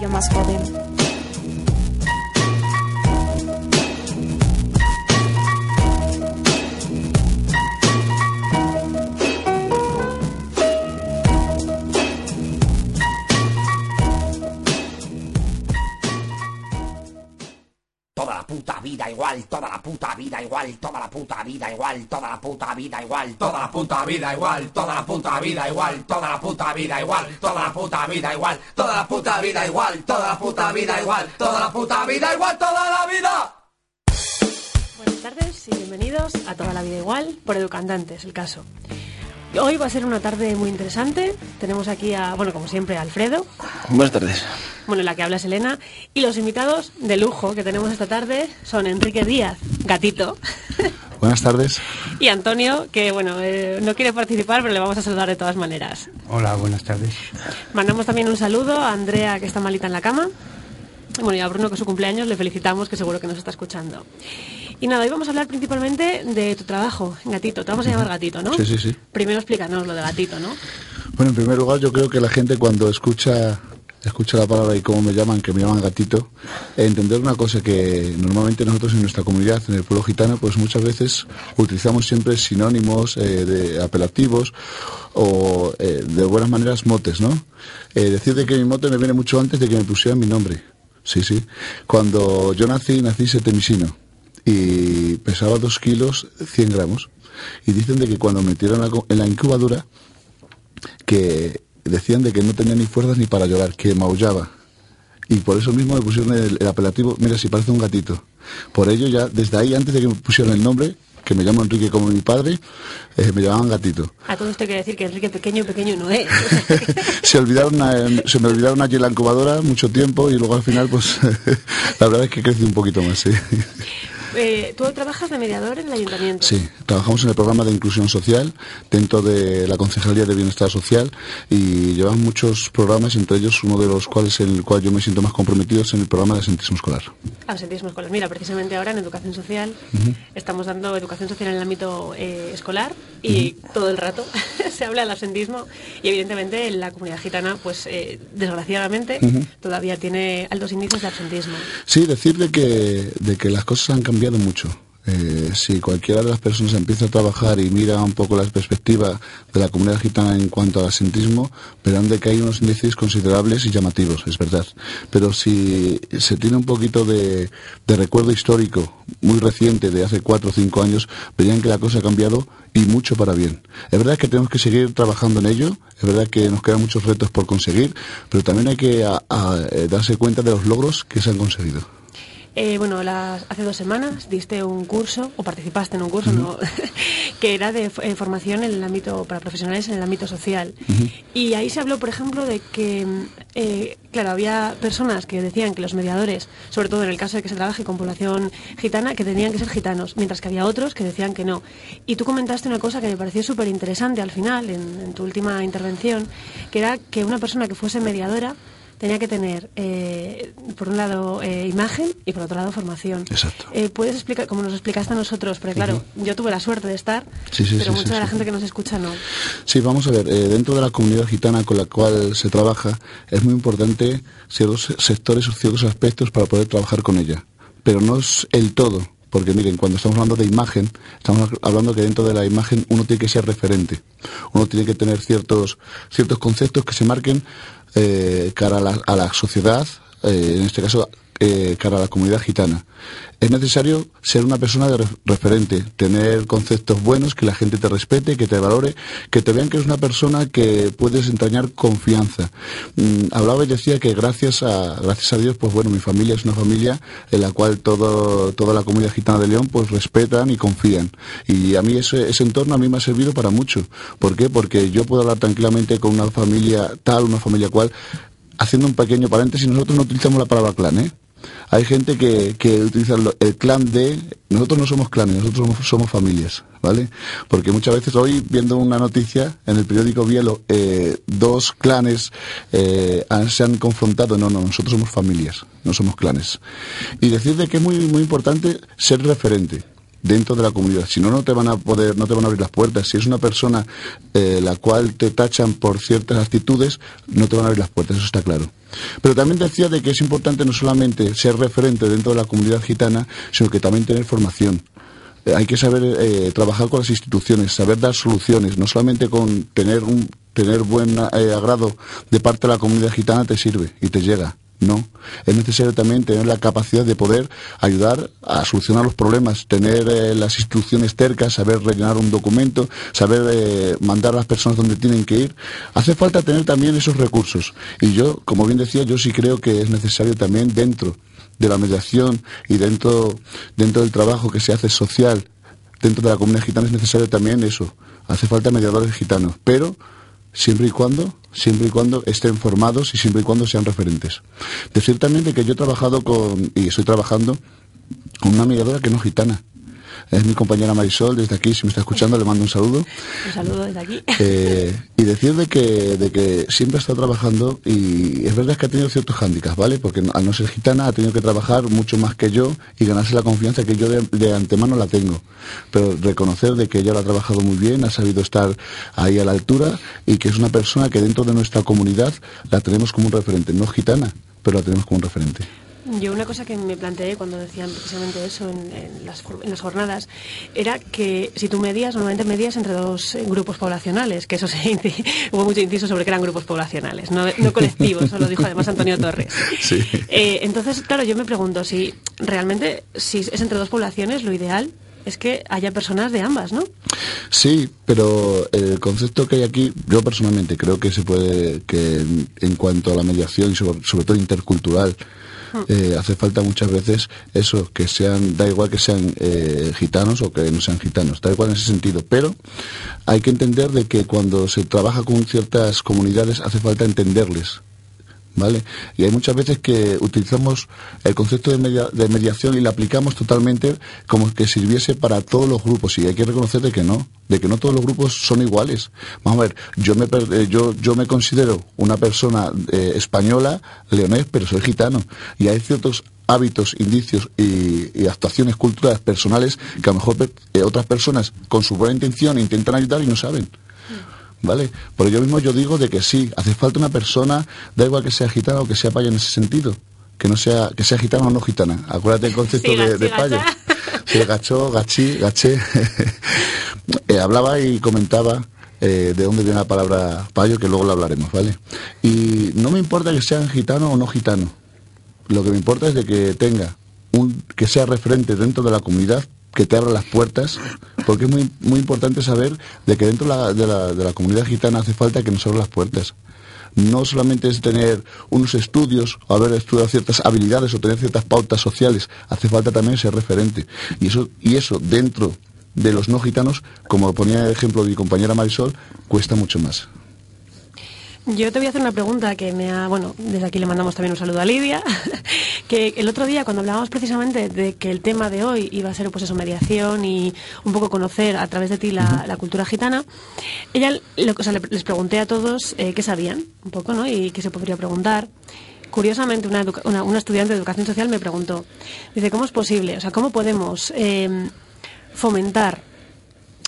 Yo más joven. Toda la puta vida igual, toda la puta vida igual, toda la puta vida igual, toda la puta vida igual, toda la puta vida igual, toda la puta vida igual, toda la puta vida igual, toda la puta vida igual, toda la puta vida igual, toda la puta vida igual, toda la vida. Buenas tardes y bienvenidos a Toda la Vida Igual por Educandantes, el caso. Hoy va a ser una tarde muy interesante. Tenemos aquí a, bueno, como siempre, a Alfredo. Buenas tardes. Bueno, la que habla es Elena. Y los invitados de lujo que tenemos esta tarde son Enrique Díaz, gatito. Buenas tardes. Y Antonio, que bueno, eh, no quiere participar, pero le vamos a saludar de todas maneras. Hola, buenas tardes. Mandamos también un saludo a Andrea, que está malita en la cama. Bueno, y a Bruno, que es su cumpleaños, le felicitamos, que seguro que nos está escuchando. Y nada, hoy vamos a hablar principalmente de tu trabajo Gatito. Te vamos a llamar Gatito, ¿no? Sí, sí, sí. Primero explícanos lo de Gatito, ¿no? Bueno, en primer lugar, yo creo que la gente cuando escucha escucha la palabra y cómo me llaman, que me llaman gatito, entender una cosa que normalmente nosotros en nuestra comunidad, en el pueblo gitano, pues muchas veces utilizamos siempre sinónimos eh, de apelativos o eh, de buenas maneras motes, ¿no? Eh, decir de que mi mote me viene mucho antes de que me pusieran mi nombre. Sí, sí. Cuando yo nací, nací setemisino y pesaba dos kilos 100 gramos. Y dicen de que cuando metieron en la incubadora, que decían de que no tenía ni fuerzas ni para llorar, que maullaba. Y por eso mismo me pusieron el, apelativo, mira, si parece un gatito. Por ello ya, desde ahí, antes de que me pusieran el nombre, que me llamo Enrique como mi padre, eh, me llamaban gatito. A todo esto que decir que Enrique pequeño, pequeño no es. se, olvidaron se me olvidaron allí en la incubadora mucho tiempo y luego al final, pues, la verdad es que crecí un poquito más, sí. Eh, ¿Tú trabajas de mediador en el ayuntamiento? Sí, trabajamos en el programa de inclusión social dentro de la Concejalía de Bienestar Social y llevamos muchos programas, entre ellos uno de los cuales en el cual yo me siento más comprometido es en el programa de asentismo escolar. Asentismo escolar. Mira, precisamente ahora en educación social estamos dando educación social en el ámbito eh, escolar y todo el rato se habla del asentismo y evidentemente la comunidad gitana, pues eh, desgraciadamente, todavía tiene altos índices de absentismo. Sí, decirle que, de que las cosas han cambiado mucho. Eh, si cualquiera de las personas empieza a trabajar y mira un poco la perspectiva de la comunidad gitana en cuanto al asentismo, verán de que hay unos índices considerables y llamativos, es verdad. Pero si se tiene un poquito de, recuerdo histórico muy reciente, de hace cuatro o cinco años, verían que la cosa ha cambiado y mucho para bien. Es verdad que tenemos que seguir trabajando en ello, es verdad que nos quedan muchos retos por conseguir, pero también hay que eh, darse cuenta de los logros que se han conseguido. Eh, bueno, hace dos semanas diste un curso, o participaste en un curso, ¿no? que era de eh, formación en el ámbito, para profesionales en el ámbito social. Y ahí se habló, por ejemplo, de que, eh, claro, había personas que decían que los mediadores, sobre todo en el caso de que se trabaje con población gitana, que tenían que ser gitanos, mientras que había otros que decían que no. Y tú comentaste una cosa que me pareció súper interesante al final, en tu última intervención, que era que una persona que fuese mediadora tenía que tener, eh, por un lado, eh, imagen y por otro lado, formación. Exacto. Eh, ¿Puedes explicar, como nos explicaste a nosotros? Porque claro, yo tuve la suerte de estar, pero mucha de la gente que nos escucha no. Sí, vamos a ver, dentro de la comunidad gitana con la cual se trabaja, es muy importante ciertos sectores o ciertos aspectos para poder trabajar con ella. Pero no es el todo. Porque miren, cuando estamos hablando de imagen, estamos hablando que dentro de la imagen uno tiene que ser referente. Uno tiene que tener ciertos, ciertos conceptos que se marquen eh, cara a la, a la sociedad, eh, en este caso eh, cara a la comunidad gitana. Es necesario ser una persona de referente, tener conceptos buenos, que la gente te respete, que te valore, que te vean que eres una persona que puedes entrañar confianza. Mm, hablaba y decía que gracias a, gracias a Dios, pues bueno, mi familia es una familia en la cual todo, toda la comunidad gitana de León pues respetan y confían. Y a mí ese, ese entorno a mí me ha servido para mucho. ¿Por qué? Porque yo puedo hablar tranquilamente con una familia tal, una familia cual, haciendo un pequeño paréntesis, nosotros no utilizamos la palabra clan, ¿eh? Hay gente que, que utiliza el clan de... Nosotros no somos clanes, nosotros somos, familias, ¿vale? Porque muchas veces hoy, viendo una noticia en el periódico Bielo, eh, dos clanes eh, se han confrontado. No, no, nosotros somos familias, no somos clanes. Y decir de que es muy, muy importante ser referente dentro de la comunidad. Si no, no te van a poder, no te van a abrir las puertas. Si es una persona eh, la cual te tachan por ciertas actitudes, no te van a abrir las puertas, eso está claro. Pero también decía de que es importante no solamente ser referente dentro de la comunidad gitana, sino que también tener formación eh, hay que saber eh, trabajar con las instituciones, saber dar soluciones, no solamente con tener un tener buen agrado de parte de la comunidad gitana te sirve y te llega. No, es necesario también tener la capacidad de poder ayudar a solucionar los problemas, tener eh, las instrucciones cercas, saber rellenar un documento, saber eh, mandar a las personas donde tienen que ir. Hace falta tener también esos recursos. Y yo, como bien decía, yo sí creo que es necesario también dentro de la mediación y dentro, dentro del trabajo que se hace social, dentro de la comunidad gitana es necesario también eso. Hace falta mediadores gitanos, pero siempre y cuando siempre y cuando estén formados y siempre y cuando sean referentes. Decir también de que yo he trabajado con, y estoy trabajando con una mediadora que no es gitana. Es mi compañera Marisol, desde aquí, si me está escuchando, le mando un saludo. Un saludo desde aquí. Eh, y decir de que, de que siempre ha estado trabajando y es verdad que ha tenido ciertos hándicaps, ¿vale? Porque al no ser gitana ha tenido que trabajar mucho más que yo y ganarse la confianza que yo de, antemano la tengo. Pero reconocer de que ella lo ha trabajado muy bien, ha sabido estar ahí a la altura y que es una persona que dentro de nuestra comunidad la tenemos como un referente. No gitana, pero la tenemos como un referente. Yo una cosa que me planteé cuando decían precisamente eso en, las, jornadas era que si tú medías, normalmente medías entre dos eh, grupos poblacionales, que eso se hubo mucho inciso sobre que eran grupos poblacionales, no, colectivos, eso lo dijo además Antonio Torres. Eh, entonces, claro, yo me pregunto si realmente si es entre dos poblaciones, lo ideal es que haya personas de ambas, ¿no? Sí, pero el concepto que hay aquí, yo personalmente creo que se puede, que en, cuanto a la mediación y sobre todo intercultural, eh, hace falta muchas veces eso, que sean, da igual que sean eh, gitanos o que no sean gitanos, da igual en ese sentido, pero hay que entender de que cuando se trabaja con ciertas comunidades hace falta entenderles, ¿vale? Y hay muchas veces que utilizamos el concepto de, de mediación y lo aplicamos totalmente como que sirviese para todos los grupos y hay que reconocer de que no, de que no todos los grupos son iguales. Vamos a ver, yo me, eh, yo, yo me considero una persona eh, española, leonés, pero soy gitano y hay ciertos hábitos, indicios y, actuaciones culturales personales que a lo mejor eh, otras personas con su buena intención intentan ayudar y no saben. ¿Vale? Por yo mismo yo digo de que sí, hace falta una persona, da igual que sea gitana o que sea paya en ese sentido, que no sea, que sea gitana o no gitana. Acuérdate el concepto de, paya. Sí, gachó, gachí, gaché. Eh, hablaba y comentaba eh, de dónde viene la palabra payo, que luego lo hablaremos, ¿vale? Y no me importa que sean gitano o no gitano. Lo que me importa es de que tenga un, que sea referente dentro de la comunidad que te abra las puertas, porque es muy, muy importante saber de que dentro de la, de la, comunidad gitana hace falta que nos abran las puertas no solamente es tener unos estudios o haber estudiado ciertas habilidades o tener ciertas pautas sociales, hace falta también ser referente. Y eso, y eso dentro de los no gitanos, como ponía el ejemplo de mi compañera Marisol, cuesta mucho más. Yo te voy a hacer una pregunta que me ha, bueno, desde aquí le mandamos también un saludo a Lidia, que el otro día cuando hablábamos precisamente de que el tema de hoy iba a ser pues eso, mediación y un poco conocer a través de ti la, cultura gitana, ella, o sea, les pregunté a todos eh, qué sabían, un poco, ¿no? Y qué se podría preguntar. Curiosamente, una, una, estudiante de educación social me preguntó, dice, ¿cómo es posible? O sea, ¿cómo podemos eh, fomentar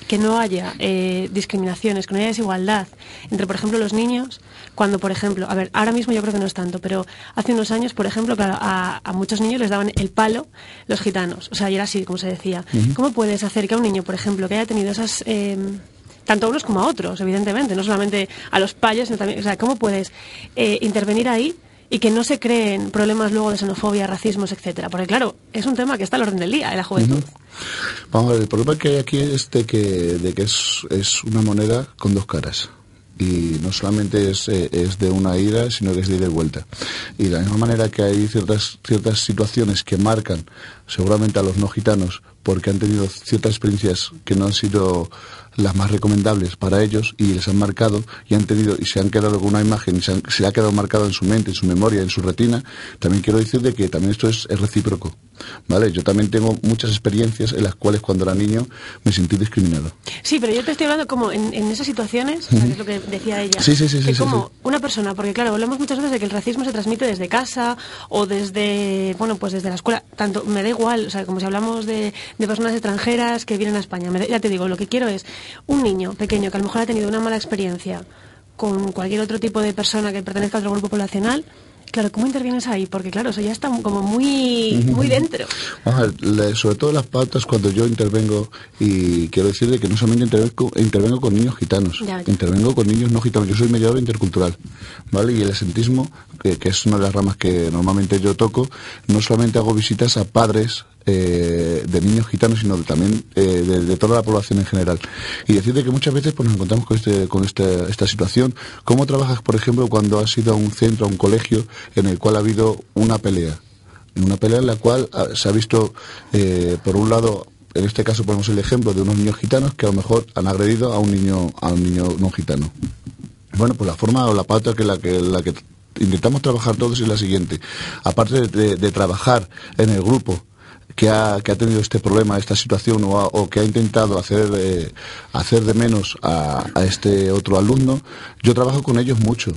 que no haya eh, discriminaciones, que no haya desigualdad entre, por ejemplo, los niños, cuando, por ejemplo, a ver, ahora mismo yo creo que no es tanto, pero hace unos años, por ejemplo, a, muchos niños les daban el palo los gitanos, o sea, y era así, como se decía. ¿Cómo puedes hacer que a un niño, por ejemplo, que haya tenido esas... Em, tanto a unos como a otros, evidentemente, no solamente a los payos, sino también, o sea, ¿cómo puedes eh, intervenir ahí y que no se creen problemas luego de xenofobia, racismos, etcétera. Porque claro, es un tema que está al orden del día en la juventud. Vamos a ver, el problema que hay aquí es de que, de que es, es una moneda con dos caras y no solamente es, eh, es, de una ida, sino que es de ida y vuelta. Y de la misma manera que hay ciertas, ciertas situaciones que marcan seguramente a los no gitanos porque han tenido ciertas experiencias que no han sido las más recomendables para ellos y les han marcado y han tenido y se han quedado con una imagen y se, se ha quedado marcado en su mente, en su memoria, en su retina, también quiero decir de que también esto es, recíproco. ¿Vale? Yo también tengo muchas experiencias en las cuales cuando era niño me sentí discriminado. Sí, pero yo te estoy hablando como en, esas situaciones, es lo que decía ella, sí, sí, sí, que como una persona, porque claro, hablamos muchas veces de que el racismo se transmite desde casa o desde, bueno, pues desde la escuela, tanto me da igual, o sea, como si hablamos de, de personas extranjeras que vienen a España. ya te digo, lo que quiero es un niño pequeño que a lo mejor ha tenido una mala experiencia con cualquier otro tipo de persona que pertenezca a otro grupo poblacional, Claro, ¿cómo intervienes ahí? Porque claro, eso ya está como muy, muy dentro. sobre todo las pautas cuando yo intervengo, y quiero decirle que no solamente intervengo, con niños gitanos, intervengo con niños no gitanos. Yo soy mediador intercultural, ¿vale? Y el esentismo, que es una de las ramas que normalmente yo toco, no solamente hago visitas a padres eh, de niños gitanos, sino también eh, de, toda la población en general. Y decirte que muchas veces pues, nos encontramos con, este, con este, esta situación. ¿Cómo trabajas, por ejemplo, cuando has ido a un centro, a un colegio, en el cual ha habido una pelea? En una pelea en la cual ah, se ha visto, eh, por un lado, en este caso ponemos el ejemplo de unos niños gitanos que a lo mejor han agredido a un niño, a un niño no gitano. Bueno, pues la forma o la pauta que la que, la que intentamos trabajar todos es la siguiente. Aparte de trabajar en el grupo que ha, que ha tenido este problema, esta situación o, que ha intentado hacer, eh, hacer de menos a, a este otro alumno, yo trabajo con ellos mucho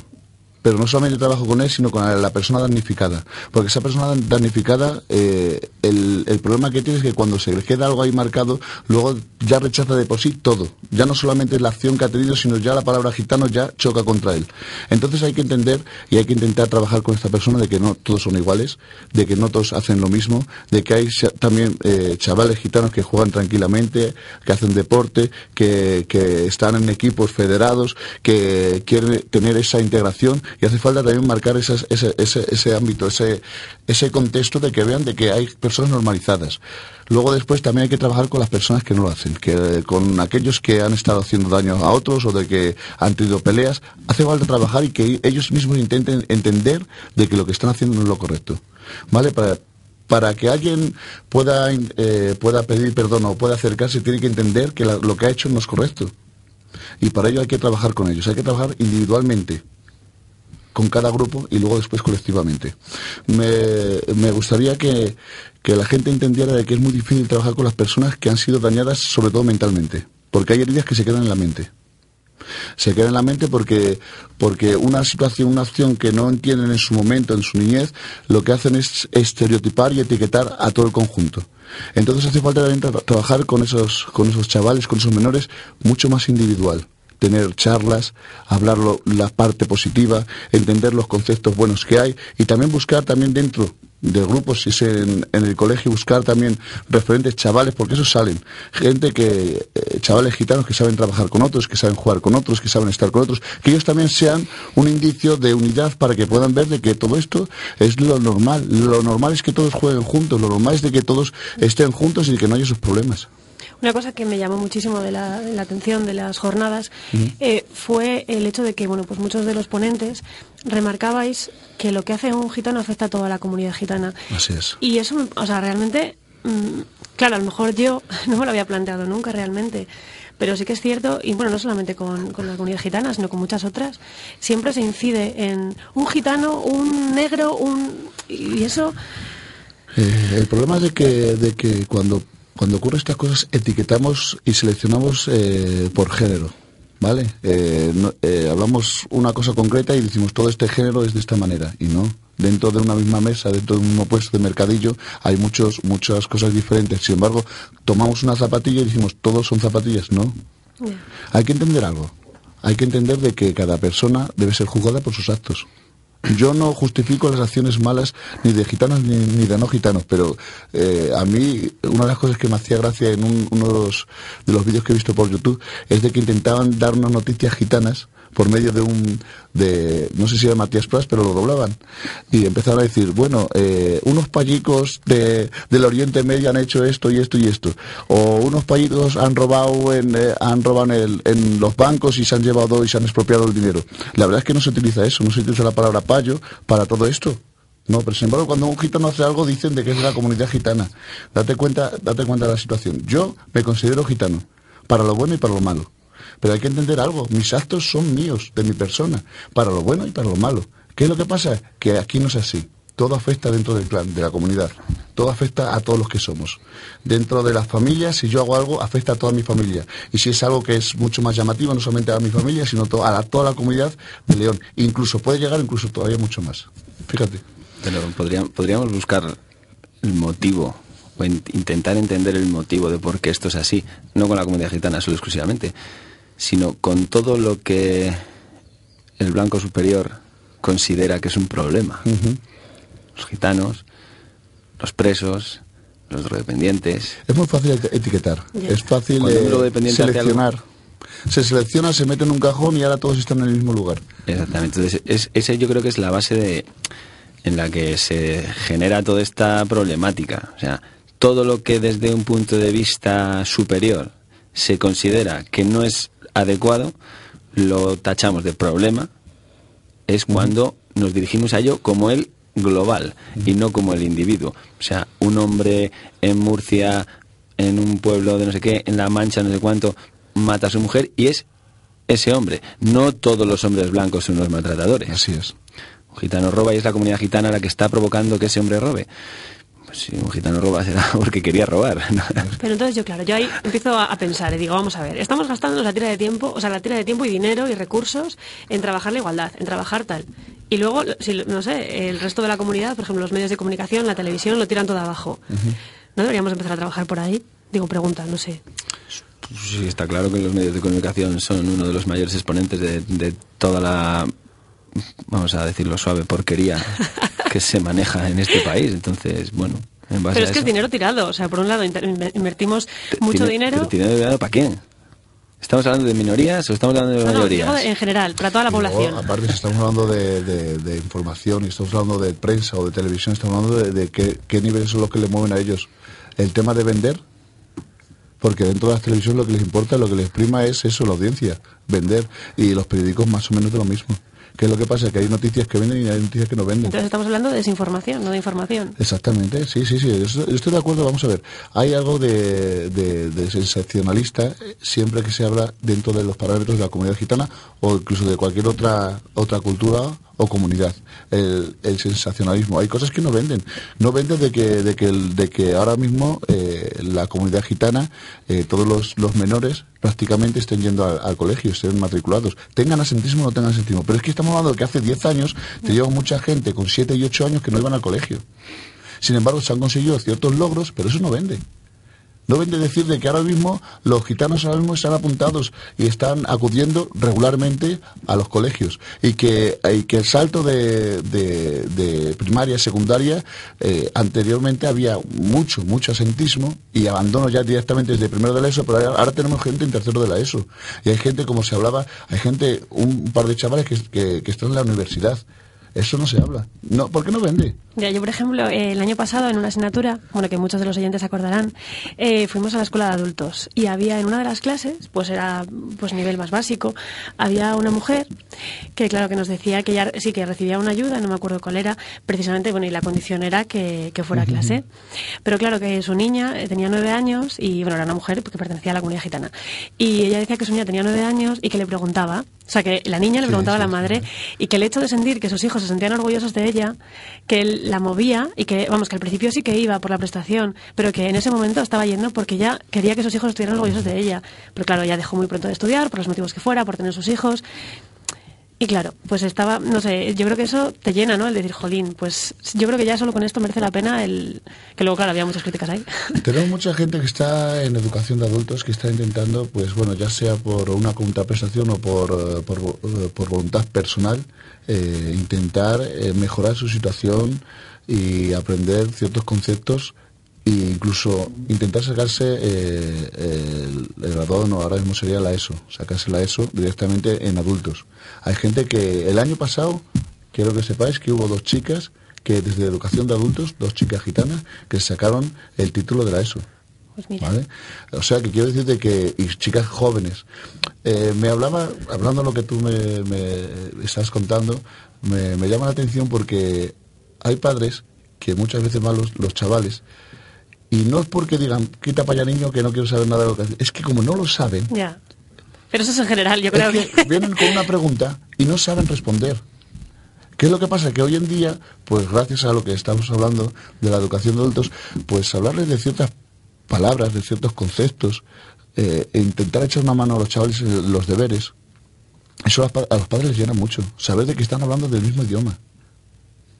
pero no solamente trabajo con él, sino con la persona damnificada. Porque esa persona damnificada, eh, el, problema que tiene es que cuando se le queda algo ahí marcado, luego ya rechaza de por sí todo. Ya no solamente la acción que ha tenido, sino ya la palabra gitano ya choca contra él. Entonces hay que entender y hay que intentar trabajar con esta persona de que no todos son iguales, de que no todos hacen lo mismo, de que hay también eh, chavales gitanos que juegan tranquilamente, que hacen deporte, que, que están en equipos federados, que quieren tener esa integración y hace falta también marcar ese, ese, ámbito, ese, ese contexto de que vean de que hay personas normalizadas. Luego después también hay que trabajar con las personas que no lo hacen, que con aquellos que han estado haciendo daño a otros o de que han tenido peleas. Hace falta trabajar y que ellos mismos intenten entender de que lo que están haciendo no es lo correcto. ¿Vale? Para, para que alguien pueda, eh, pueda pedir perdón o pueda acercarse, tiene que entender que lo que ha hecho no es correcto. Y para ello hay que trabajar con ellos, hay que trabajar individualmente con cada grupo y luego después colectivamente. Me, gustaría que, la gente entendiera de que es muy difícil trabajar con las personas que han sido dañadas, sobre todo mentalmente, porque hay heridas que se quedan en la mente. Se quedan en la mente porque, porque una situación, una acción que no entienden en su momento, en su niñez, lo que hacen es estereotipar y etiquetar a todo el conjunto. Entonces hace falta también trabajar con esos, con esos chavales, con esos menores, mucho más individual tener charlas, hablar la parte positiva, entender los conceptos buenos que hay y también buscar también dentro del grupo, si es en, el colegio, buscar también referentes chavales, porque esos salen. Gente que, eh, chavales gitanos que saben trabajar con otros, que saben jugar con otros, que saben estar con otros, que ellos también sean un indicio de unidad para que puedan ver de que todo esto es lo normal. Lo normal es que todos jueguen juntos, lo normal es de que todos estén juntos y que no haya esos problemas. Una cosa que me llamó muchísimo de la, atención de las jornadas eh, fue el hecho de que, bueno, pues muchos de los ponentes remarcabais que lo que hace un gitano afecta a toda la comunidad gitana. Así es. Y eso, o sea, realmente, mm, claro, a lo mejor yo no me lo había planteado nunca realmente. Pero sí que es cierto, y bueno, no solamente con, la comunidad gitana, sino con muchas otras, siempre se incide en un gitano, un negro, un... y eso... Eh, el problema es de que, de que cuando cuando ocurren estas cosas etiquetamos y seleccionamos eh, por género, ¿vale? Eh, eh, hablamos una cosa concreta y decimos todo este género es de esta manera y no. Dentro de una misma mesa, dentro de un mismo puesto de mercadillo, hay muchos, muchas cosas diferentes. Sin embargo, tomamos una zapatilla y decimos todos son zapatillas, ¿no? Hay que entender algo. Hay que entender de que cada persona debe ser juzgada por sus actos. Yo no justifico las acciones malas ni de gitanos ni, de no gitanos, pero eh, a mí una de las cosas que me hacía gracia en uno de los, de los vídeos que he visto por YouTube es de que intentaban dar unas noticias gitanas por medio de un, de, no sé si era Matías Pras, pero lo doblaban. Y empezaron a decir, bueno, eh, unos payicos de, del Oriente Medio han hecho esto y esto y esto. O unos payicos han robado en, eh, han robado en, en, los bancos y se han llevado y se han expropiado el dinero. La verdad es que no se utiliza eso, no se utiliza la palabra payo para todo esto. No, pero sin embargo, cuando un gitano hace algo, dicen de que es de la comunidad gitana. Date cuenta, date cuenta de la situación. Yo me considero gitano, para lo bueno y para lo malo. Pero hay que entender algo, mis actos son míos, de mi persona, para lo bueno y para lo malo. ¿Qué es lo que pasa? Que aquí no es así. Todo afecta dentro del clan, de la comunidad. Todo afecta a todos los que somos. Dentro de las familias, si yo hago algo, afecta a toda mi familia. Y si es algo que es mucho más llamativo, no solamente a mi familia, sino a toda la comunidad de León. Incluso puede llegar incluso todavía mucho más. Fíjate. Pero podríamos buscar el motivo o intentar entender el motivo de por qué esto es así, no con la comunidad gitana solo exclusivamente, sino con todo lo que el blanco superior considera que es un problema. Los gitanos, los presos, los drogodependientes. Es muy fácil etiquetar, es fácil seleccionar. Se selecciona, se mete en un cajón y ahora todos están en el mismo lugar. Exactamente. Entonces, es, ese yo creo que es la base de, en la que se genera toda esta problemática. O sea, todo lo que desde un punto de vista superior se considera que no es adecuado, lo tachamos de problema, es cuando nos dirigimos a ello como el global y no como el individuo. O sea, un hombre en Murcia, en un pueblo de no sé qué, en La Mancha, no sé cuánto, mata a su mujer y es ese hombre. No todos los hombres blancos son los maltratadores. Así es. Un gitano roba y es la comunidad gitana la que está provocando que ese hombre robe si un gitano roba será porque quería robar. Pero entonces yo, claro, yo ahí empiezo a, pensar y digo, vamos a ver, estamos gastando la tira de tiempo, o sea, la tira de tiempo y dinero y recursos en trabajar la igualdad, en trabajar tal. Y luego, si, no sé, el resto de la comunidad, por ejemplo, los medios de comunicación, la televisión, lo tiran todo abajo. ¿No deberíamos empezar a trabajar por ahí? Digo, pregunta, no sé. Sí, está claro que los medios de comunicación son uno de los mayores exponentes de, de toda la vamos a decirlo suave, porquería que se maneja en este país. Entonces, bueno, en base Pero es que es dinero tirado. O sea, por un lado invertimos mucho dinero. ¿Dinero tirado para quién? ¿Estamos hablando de minorías o estamos hablando de mayorías? en general, para toda la población. aparte, si estamos hablando de, información y estamos hablando de prensa o de televisión, estamos hablando de, qué, qué niveles son los que le mueven a ellos. El tema de vender, porque dentro de las televisiones lo que les importa, lo que les prima es eso, la audiencia, vender. Y los periódicos más o menos de lo mismo. ¿Qué es lo que pasa? Que hay noticias que venden y hay noticias que no venden. Entonces estamos hablando de desinformación, no de información. Exactamente, sí, sí, sí. Yo estoy de acuerdo, vamos a ver. Hay algo de, de, sensacionalista eh, siempre que se habla dentro de los parámetros de la comunidad gitana o incluso de cualquier otra, otra cultura o comunidad. El, sensacionalismo. Hay cosas que no venden. No venden de que, de que, de que ahora mismo eh, la comunidad gitana, eh, todos los, menores prácticamente estén yendo al, colegio, estén matriculados. Tengan asentismo o no tengan asentismo. Pero es que estamos hablando de que hace 10 años te lleva mucha gente con 7 y 8 años que no iban al colegio. Sin embargo, se han conseguido ciertos logros, pero eso no vende. No vende decir de que ahora mismo los gitanos ahora mismo están apuntados y están acudiendo regularmente a los colegios y que, que el salto de, de, primaria, secundaria, eh, anteriormente había mucho, mucho asentismo y abandono ya directamente desde primero de la ESO, pero ahora, tenemos gente en tercero de la ESO. Y hay gente, como se hablaba, hay gente, un, par de chavales que, que están en la universidad eso no se habla. No, ¿Por qué no vende? Yo, por ejemplo, el año pasado en una asignatura, bueno, que muchos de los oyentes acordarán, eh, fuimos a la escuela de adultos y había en una de las clases, pues era pues nivel más básico, había una mujer que, claro, que nos decía que ya sí que recibía una ayuda, no me acuerdo cuál era, precisamente, bueno, y la condición era que, fuera a clase. Pero claro, que su niña eh, tenía nueve años y, bueno, era una mujer que pertenecía a la comunidad gitana. Y ella decía que su niña tenía nueve años y que le preguntaba, o sea, que la niña le preguntaba a la madre y que el hecho de sentir que sus hijos se sentían orgullosos de ella, que él la movía y que, vamos, que al principio sí que iba por la prestación, pero que en ese momento estaba yendo porque ya quería que sus hijos estuvieran orgullosos de ella. Pero claro, ya dejó muy pronto de estudiar, por los motivos que fuera, por tener sus hijos. Y claro, pues estaba, no sé, yo creo que eso te llena, ¿no? El decir, jolín, pues yo creo que ya solo con esto merece la pena el... Que luego, claro, había muchas críticas ahí. Tenemos mucha gente que está en educación de adultos que está intentando, pues bueno, ya sea por una contraprestación o por, eh, por, eh, por voluntad personal, eh, intentar mejorar su situación y aprender ciertos conceptos e incluso intentar sacarse el, el graduado, ahora mismo sería la ESO, sacarse la ESO directamente en adultos hay gente que el año pasado, quiero que sepáis que hubo dos chicas que desde educación de adultos, dos chicas gitanas, que sacaron el título de la ESO. Pues ¿Vale? O sea, que quiero decirte que, y chicas jóvenes, eh, me hablaba, hablando de lo que tú me, me estás contando, me, llama la atención porque hay padres que muchas veces van los, chavales y no es porque digan, quita para allá niño que no quiero saber nada de lo que es que como no lo saben, pero eso es en general, yo creo que, Vienen con una pregunta y no saben responder. ¿Qué es lo que pasa? Que hoy en día, pues gracias a lo que estamos hablando de la educación de adultos, pues hablarles de ciertas palabras, de ciertos conceptos, eh, e intentar echar una mano a los chavales en los deberes, eso a los padres les llena mucho. Saber de que están hablando del mismo idioma.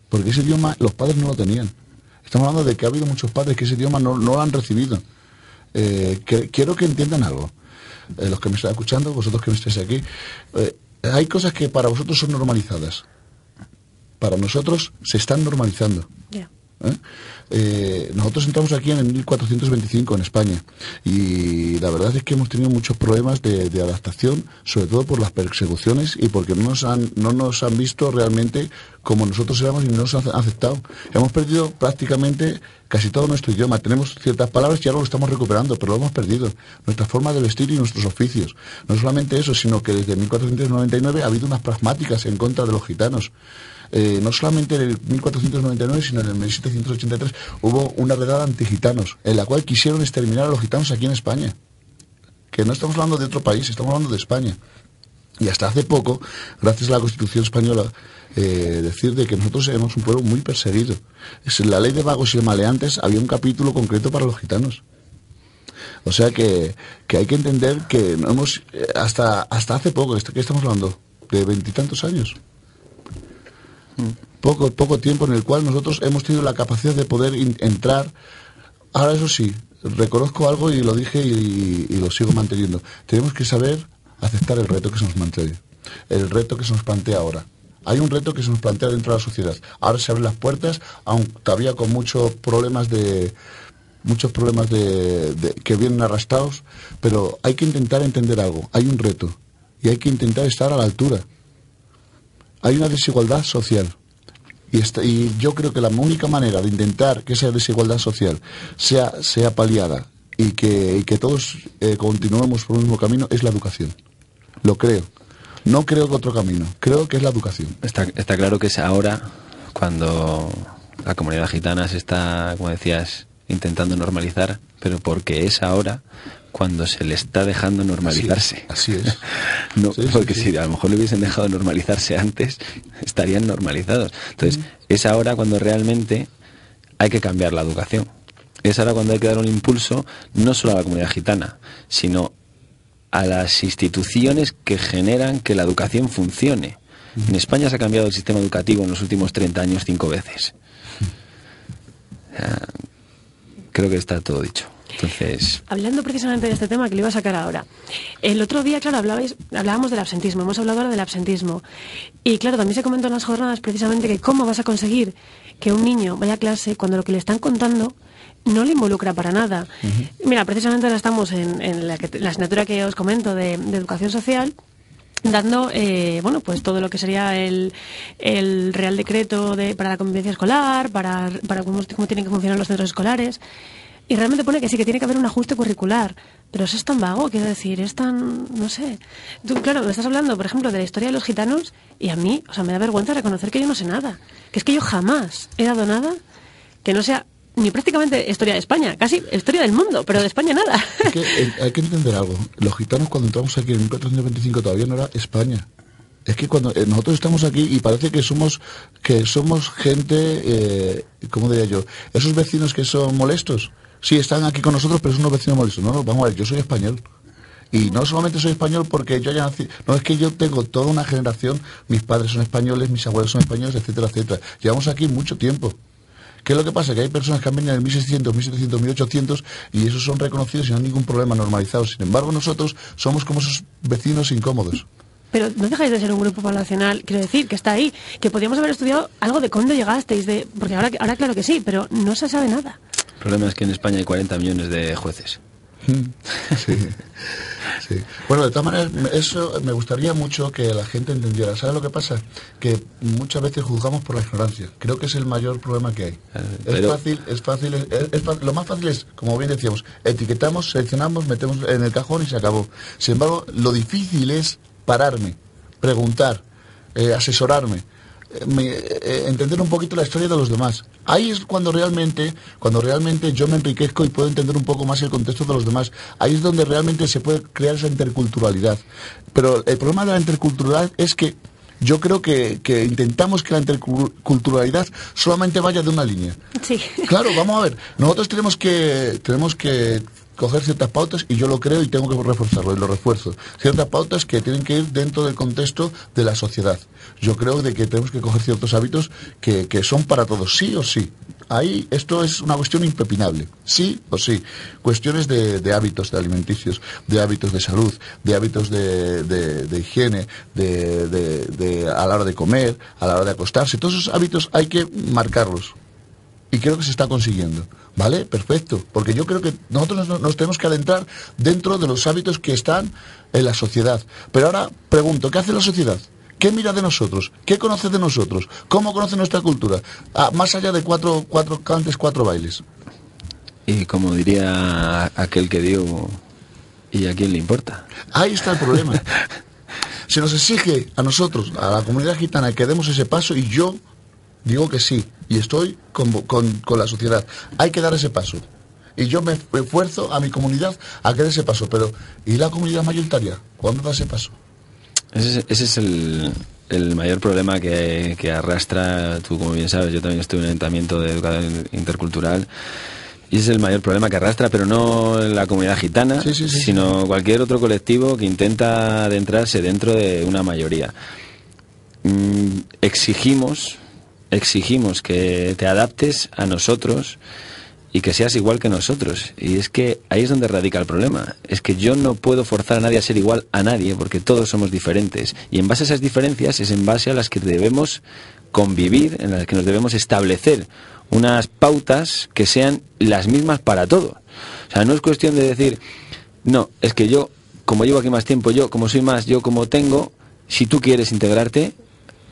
Porque ese idioma los padres no lo tenían. Estamos hablando de que ha habido muchos padres que ese idioma no, no lo han recibido. Eh, quiero que entiendan algo. Eh, los que me están escuchando, vosotros que me estéis aquí, eh, hay cosas que para vosotros son normalizadas. Para nosotros se están normalizando. ¿Eh? Eh, nosotros entramos aquí en el 1425 en España y la verdad es que hemos tenido muchos problemas de, de adaptación, sobre todo por las persecuciones y porque no nos han, no nos han visto realmente como nosotros éramos y no nos han aceptado. Hemos perdido prácticamente casi todo nuestro idioma. Tenemos ciertas palabras y ahora lo estamos recuperando, pero lo hemos perdido. Nuestra forma de vestir y nuestros oficios. No solamente eso, sino que desde 1499 ha habido unas pragmáticas en contra de los gitanos. Eh, no solamente en el 1499, sino en el 1783 hubo una redada antigitanos, en la cual quisieron exterminar a los gitanos aquí en España. Que no estamos hablando de otro país, estamos hablando de España. Y hasta hace poco, gracias a la Constitución española, eh, decir de que nosotros éramos un pueblo muy perseguido. En la ley de vagos y maleantes había un capítulo concreto para los gitanos. O sea que, que hay que entender que no hemos, eh, hasta, hasta hace poco, ¿qué estamos hablando? De veintitantos años poco, poco tiempo en el cual nosotros hemos tenido la capacidad de poder entrar. Ahora eso sí, reconozco algo y lo dije y, lo sigo manteniendo. Tenemos que saber aceptar el reto que se nos mantiene, el reto que se nos plantea ahora. Hay un reto que se nos plantea dentro de la sociedad. Ahora se abren las puertas, aun todavía con muchos problemas de muchos problemas de, de- que vienen arrastrados, pero hay que intentar entender algo. Hay un reto y hay que intentar estar a la altura hay una desigualdad social. Y, y yo creo que la única manera de intentar que esa desigualdad social sea, sea paliada y que, y que todos eh, continuemos por un mismo camino es la educación. Lo creo. No creo que otro camino. Creo que es la educación. Está, está claro que es ahora cuando la comunidad gitana se está, como decías, intentando normalizar, pero porque es ahora cuando se le está dejando normalizarse. Así es. No, Sí, porque sí. si a lo mejor le hubiesen dejado normalizarse antes, estarían normalizados. Entonces, es ahora cuando realmente hay que cambiar la educación. Es ahora cuando hay que dar un impulso no solo a la comunidad gitana, sino a las instituciones que generan que la educación funcione. En España se ha cambiado el sistema educativo en los últimos 30 años cinco veces. Creo que está todo dicho. Entonces, Hablando precisamente de este tema que le iba a sacar ahora. El otro día, claro, hablabais, hablábamos del absentismo, hemos hablado ahora del absentismo. Y claro, también se comentó en las jornadas precisamente que cómo vas a conseguir que un niño vaya a clase cuando lo que le están contando no le involucra para nada. Mira, precisamente ahora estamos en, en la, que- la asignatura que os comento de, de educación social dando eh, bueno pues todo lo que sería el, el real decreto de, para la convivencia escolar para, para cómo, cómo tienen que funcionar los centros escolares y realmente pone que sí que tiene que haber un ajuste curricular pero eso es tan vago quiero decir es tan no sé tú claro me estás hablando por ejemplo de la historia de los gitanos y a mí o sea me da vergüenza reconocer que yo no sé nada que es que yo jamás he dado nada que no sea ni prácticamente historia de España casi historia del mundo pero de España nada Es que, eh, hay que entender algo. Los gitanos cuando entramos aquí en 1425 todavía no era España. Es que cuando eh, nosotros estamos aquí y parece que somos que somos gente, eh, ¿cómo diría yo? Esos vecinos que son molestos. Sí, están aquí con nosotros, pero son unos vecinos molestos. No, no, vamos a ver, yo soy español. Y no solamente soy español porque yo haya nacido, no es que yo tengo toda una generación, mis padres son españoles, mis abuelos son españoles, etcétera, etcétera. Llevamos aquí mucho tiempo. ¿Qué es lo que pasa? Que hay personas que han venido en el 1600, 1700, 1800 y esos son reconocidos y no hay ningún problema normalizados. Sin embargo, nosotros somos como esos vecinos incómodos. Pero no dejáis de ser un grupo poblacional, quiero decir, que está ahí, que podríamos haber estudiado algo de cuándo llegasteis, de porque ahora, ahora claro que sí, pero no se sabe nada. El problema es que en España hay 40 millones de jueces. Sí, sí. Bueno, de todas maneras, eso me gustaría mucho que la gente entendiera. ¿Sabe lo que pasa? Que muchas veces juzgamos por la ignorancia. Creo que es el mayor problema que hay. es pero- fácil, es fácil, es, es lo más fácil es, como bien decíamos, etiquetamos, seleccionamos, metemos en el cajón y se acabó. Sin embargo, lo difícil es pararme, preguntar, eh, asesorarme. Eh, me- eh, entender un poquito la historia de los demás. Ahí es cuando realmente, cuando realmente yo me enriquezco y puedo entender un poco más el contexto de los demás. Ahí es donde realmente se puede crear esa interculturalidad. Pero el problema de la interculturalidad es que yo creo que, que intentamos que la interculturalidad solamente vaya de una línea. Sí. Claro, vamos a ver. Nosotros tenemos que tenemos que coger ciertas pautas y yo lo creo y tengo que reforzarlo y lo refuerzo. Ciertas pautas que tienen que ir dentro del contexto de la sociedad. Yo creo de que tenemos que coger ciertos hábitos que, que son para todos, sí o sí. ahí esto es una cuestión impepinable, sí o sí. Cuestiones de, de hábitos de alimenticios, de hábitos de salud, de hábitos de, de- de higiene, de, a la hora de comer, a la hora de acostarse. Todos esos hábitos hay que marcarlos. Y creo que se está consiguiendo. ¿Vale? Perfecto. Porque yo creo que nosotros nos, nos tenemos que adentrar dentro de los hábitos que están en la sociedad. Pero ahora pregunto, ¿qué hace la sociedad? ¿Qué mira de nosotros? ¿Qué conoce de nosotros? ¿Cómo conoce nuestra cultura? Ah, más allá de cuatro, cuatro cantes, cuatro bailes. Y como diría aquel que dio, ¿y a quién le importa? Ahí está el problema. Se nos exige a nosotros, a la comunidad gitana, que demos ese paso y yo digo que sí. Y estoy con, con- con la sociedad. Hay que dar ese paso. Y yo me esfuerzo a mi comunidad a que dé ese paso. Pero, ¿y la comunidad mayoritaria? ¿Cuándo da ese paso? Ese es, ese es el, el mayor problema que, que arrastra, tú como bien sabes, yo también estoy en un ayuntamiento de educación intercultural, y ese es el mayor problema que arrastra, pero no la comunidad gitana, Sí, sí, sí, sino cualquier otro colectivo que intenta adentrarse dentro de una mayoría. Mm, exigimos, exigimos que te adaptes a nosotros y que seas igual que nosotros. Y es que ahí es donde radica el problema. Es que yo no puedo forzar a nadie a ser igual a nadie porque todos somos diferentes. Y en base a esas diferencias es en base a las que debemos convivir, en las que nos debemos establecer unas pautas que sean las mismas para todos. O sea, no es cuestión de decir, no, es que yo, como llevo aquí más tiempo, yo, como soy más, yo como tengo, si tú quieres integrarte,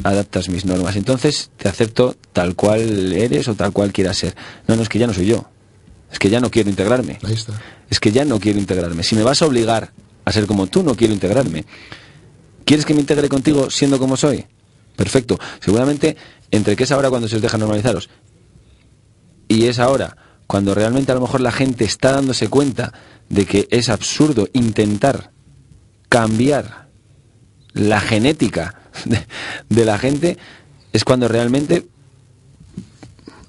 adaptas mis normas. Entonces te acepto tal cual eres o tal cual quieras ser. No, no, es que ya no soy yo. Es que ya no quiero integrarme. Ahí está. Es que ya no quiero integrarme. Si me vas a obligar a ser como tú, no quiero integrarme. ¿Quieres que me integre contigo siendo como soy? Perfecto. Seguramente entre que es ahora cuando se os deja normalizaros y es ahora cuando realmente a lo mejor la gente está dándose cuenta de que es absurdo intentar cambiar la genética de, de la gente, es cuando realmente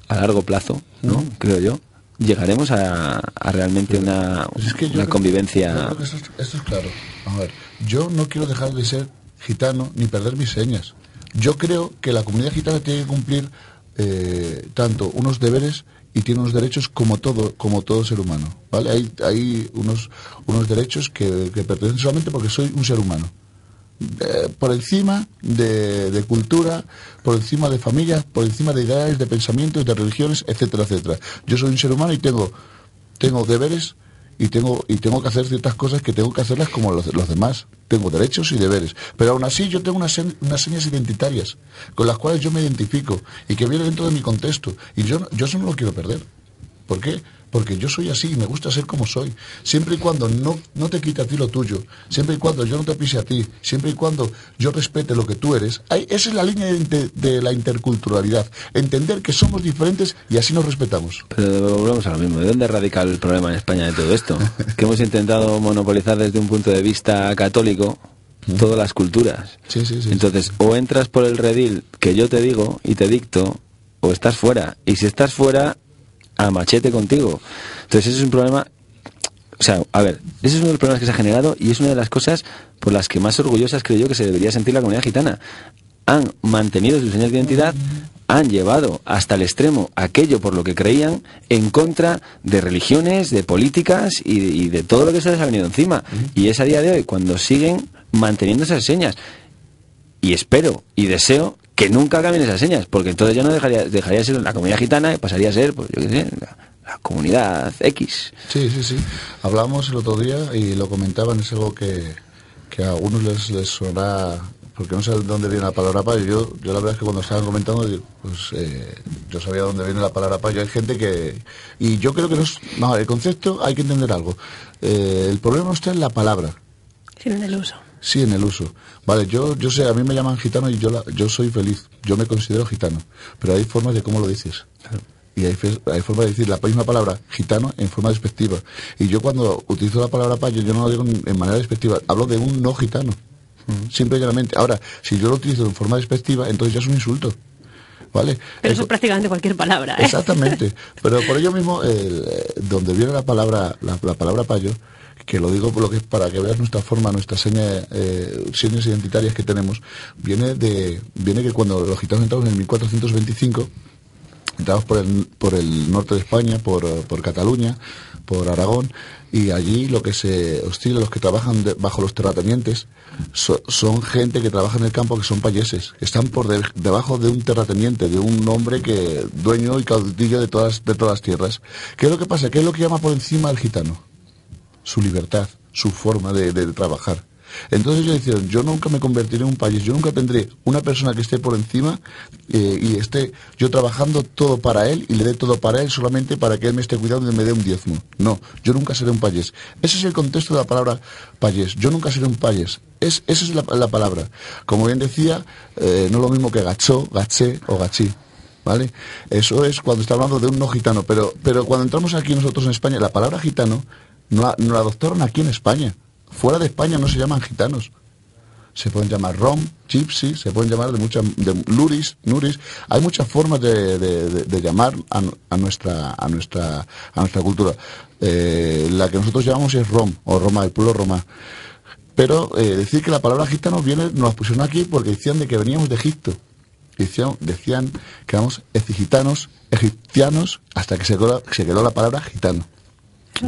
a largo plazo, ¿no? Creo yo, llegaremos a, a realmente una, Pues es que yo una creo- convivencia. esto, es- esto es claro. A ver, yo no quiero dejar de ser gitano ni perder mis señas. Yo creo que la comunidad gitana tiene que cumplir eh, tanto unos deberes y tiene unos derechos como todo como todo ser humano. ¿vale? Hay, hay unos, unos derechos que, que pertenecen solamente porque soy un ser humano. Eh, por encima de, de cultura, por encima de familias, por encima de ideales, de pensamientos, de religiones, etcétera, etcétera. Yo soy un ser humano y tengo, tengo deberes y tengo, y tengo que hacer ciertas cosas que tengo que hacerlas como los, los demás. Tengo derechos y deberes. Pero aún así yo tengo unas, unas señas identitarias con las cuales yo me identifico y que vienen dentro de mi contexto. Y yo, yo eso no lo quiero perder. ¿Por qué? Porque yo soy así y me gusta ser como soy. Siempre y cuando no, no te quite a ti lo tuyo, siempre y cuando yo no te pise a ti, siempre y cuando yo respete lo que tú eres. Ahí- esa es la línea de, de la interculturalidad. Entender que somos diferentes y así nos respetamos. Pero volvemos a lo mismo. ¿De dónde radica el problema en España de todo esto? que hemos intentado monopolizar desde un punto de vista católico todas las culturas. Sí, sí, sí. Entonces, o entras por el redil que yo te digo y te dicto, o estás fuera. Y si estás fuera, a machete contigo. Entonces, ese es un problema. O sea, a ver, ese es uno de los problemas que se ha generado y es una de las cosas por las que más orgullosas creo yo que se debería sentir la comunidad gitana. Han mantenido sus señas de identidad, han llevado hasta el extremo aquello por lo que creían en contra de religiones, de políticas y, y de todo lo que se les ha venido encima. Y es a día de hoy cuando siguen manteniendo esas señas. Y espero y deseo que nunca cambien esas señas, porque entonces ya no dejaría, dejaría de ser la comunidad gitana y pasaría a ser, pues yo qué sé, la, la comunidad X. Sí, sí, sí. Hablamos el otro día y lo comentaban, es algo que, que a algunos les, les sonará, porque no sé de dónde viene la palabra payo. Yo, yo la verdad es que cuando estaban comentando, pues eh, yo sabía dónde viene la palabra payo. Hay gente que... Y yo creo que no es... No, el concepto hay que entender algo. Eh, el problema no está en la palabra, Sino en el uso. Sí, en el uso. Vale, yo, yo sé, a mí me llaman gitano y yo, la- yo soy feliz. Yo me considero gitano. Pero hay formas de cómo lo dices. Y hay, hay formas de decir la misma palabra gitano en forma despectiva. Y yo cuando utilizo la palabra payo, yo no lo digo en, manera despectiva. Hablo de un no gitano. Simple y llanamente. Ahora, si yo lo utilizo en forma despectiva, entonces ya es un insulto. ¿Vale? Pero eso es prácticamente cualquier palabra. ¿eh? Exactamente. Pero por ello mismo, el, eh, donde viene la palabra, la, la palabra payo, que lo digo por lo que es para que veas nuestra forma, nuestras señas, eh, señas identitarias que tenemos, viene de, viene que cuando los gitanos entraron en el 1425, entramos por el, por el norte de España, por, por Cataluña, por Aragón, y allí lo que se oscila, los que trabajan bajo los terratenientes, so- son gente que trabaja en el campo que son payeses, que están por de- debajo de un terrateniente, de un hombre que dueño y caudillo de todas, de todas las tierras. ¿Qué es lo que pasa? ¿Qué es lo que llama por encima al gitano? Su libertad, su forma de, de trabajar. Entonces ellos dijeron, yo nunca me convertiré en un payés, yo nunca tendré una persona que esté por encima eh, y esté yo trabajando todo para él y le dé todo para él solamente para que él me esté cuidando y me dé un diezmo. No, yo nunca seré un payés. Ese es el contexto de la palabra payés. Yo nunca seré un payés. Es, esa es la, la palabra. Como bien decía, eh, no es lo mismo que gachó, gaché o gachí. ¿Vale? Eso es cuando está hablando de un no gitano. Pero, pero cuando entramos aquí nosotros en España, la palabra gitano no la, adoptaron aquí en España. Fuera de España no se llaman gitanos. Se pueden llamar rom, gypsy, se pueden llamar de muchas, de luris, nuris. Hay muchas formas de, de- llamar a, a nuestra, a nuestra, a nuestra cultura. Eh, la que nosotros llamamos es rom, o roma, el pueblo roma. Pero eh, decir que la palabra gitano viene, nos pusieron aquí porque decían de que veníamos de Egipto. Decían, decían que éramos gitanos, egipcianos, hasta que se quedó, se quedó la palabra gitano.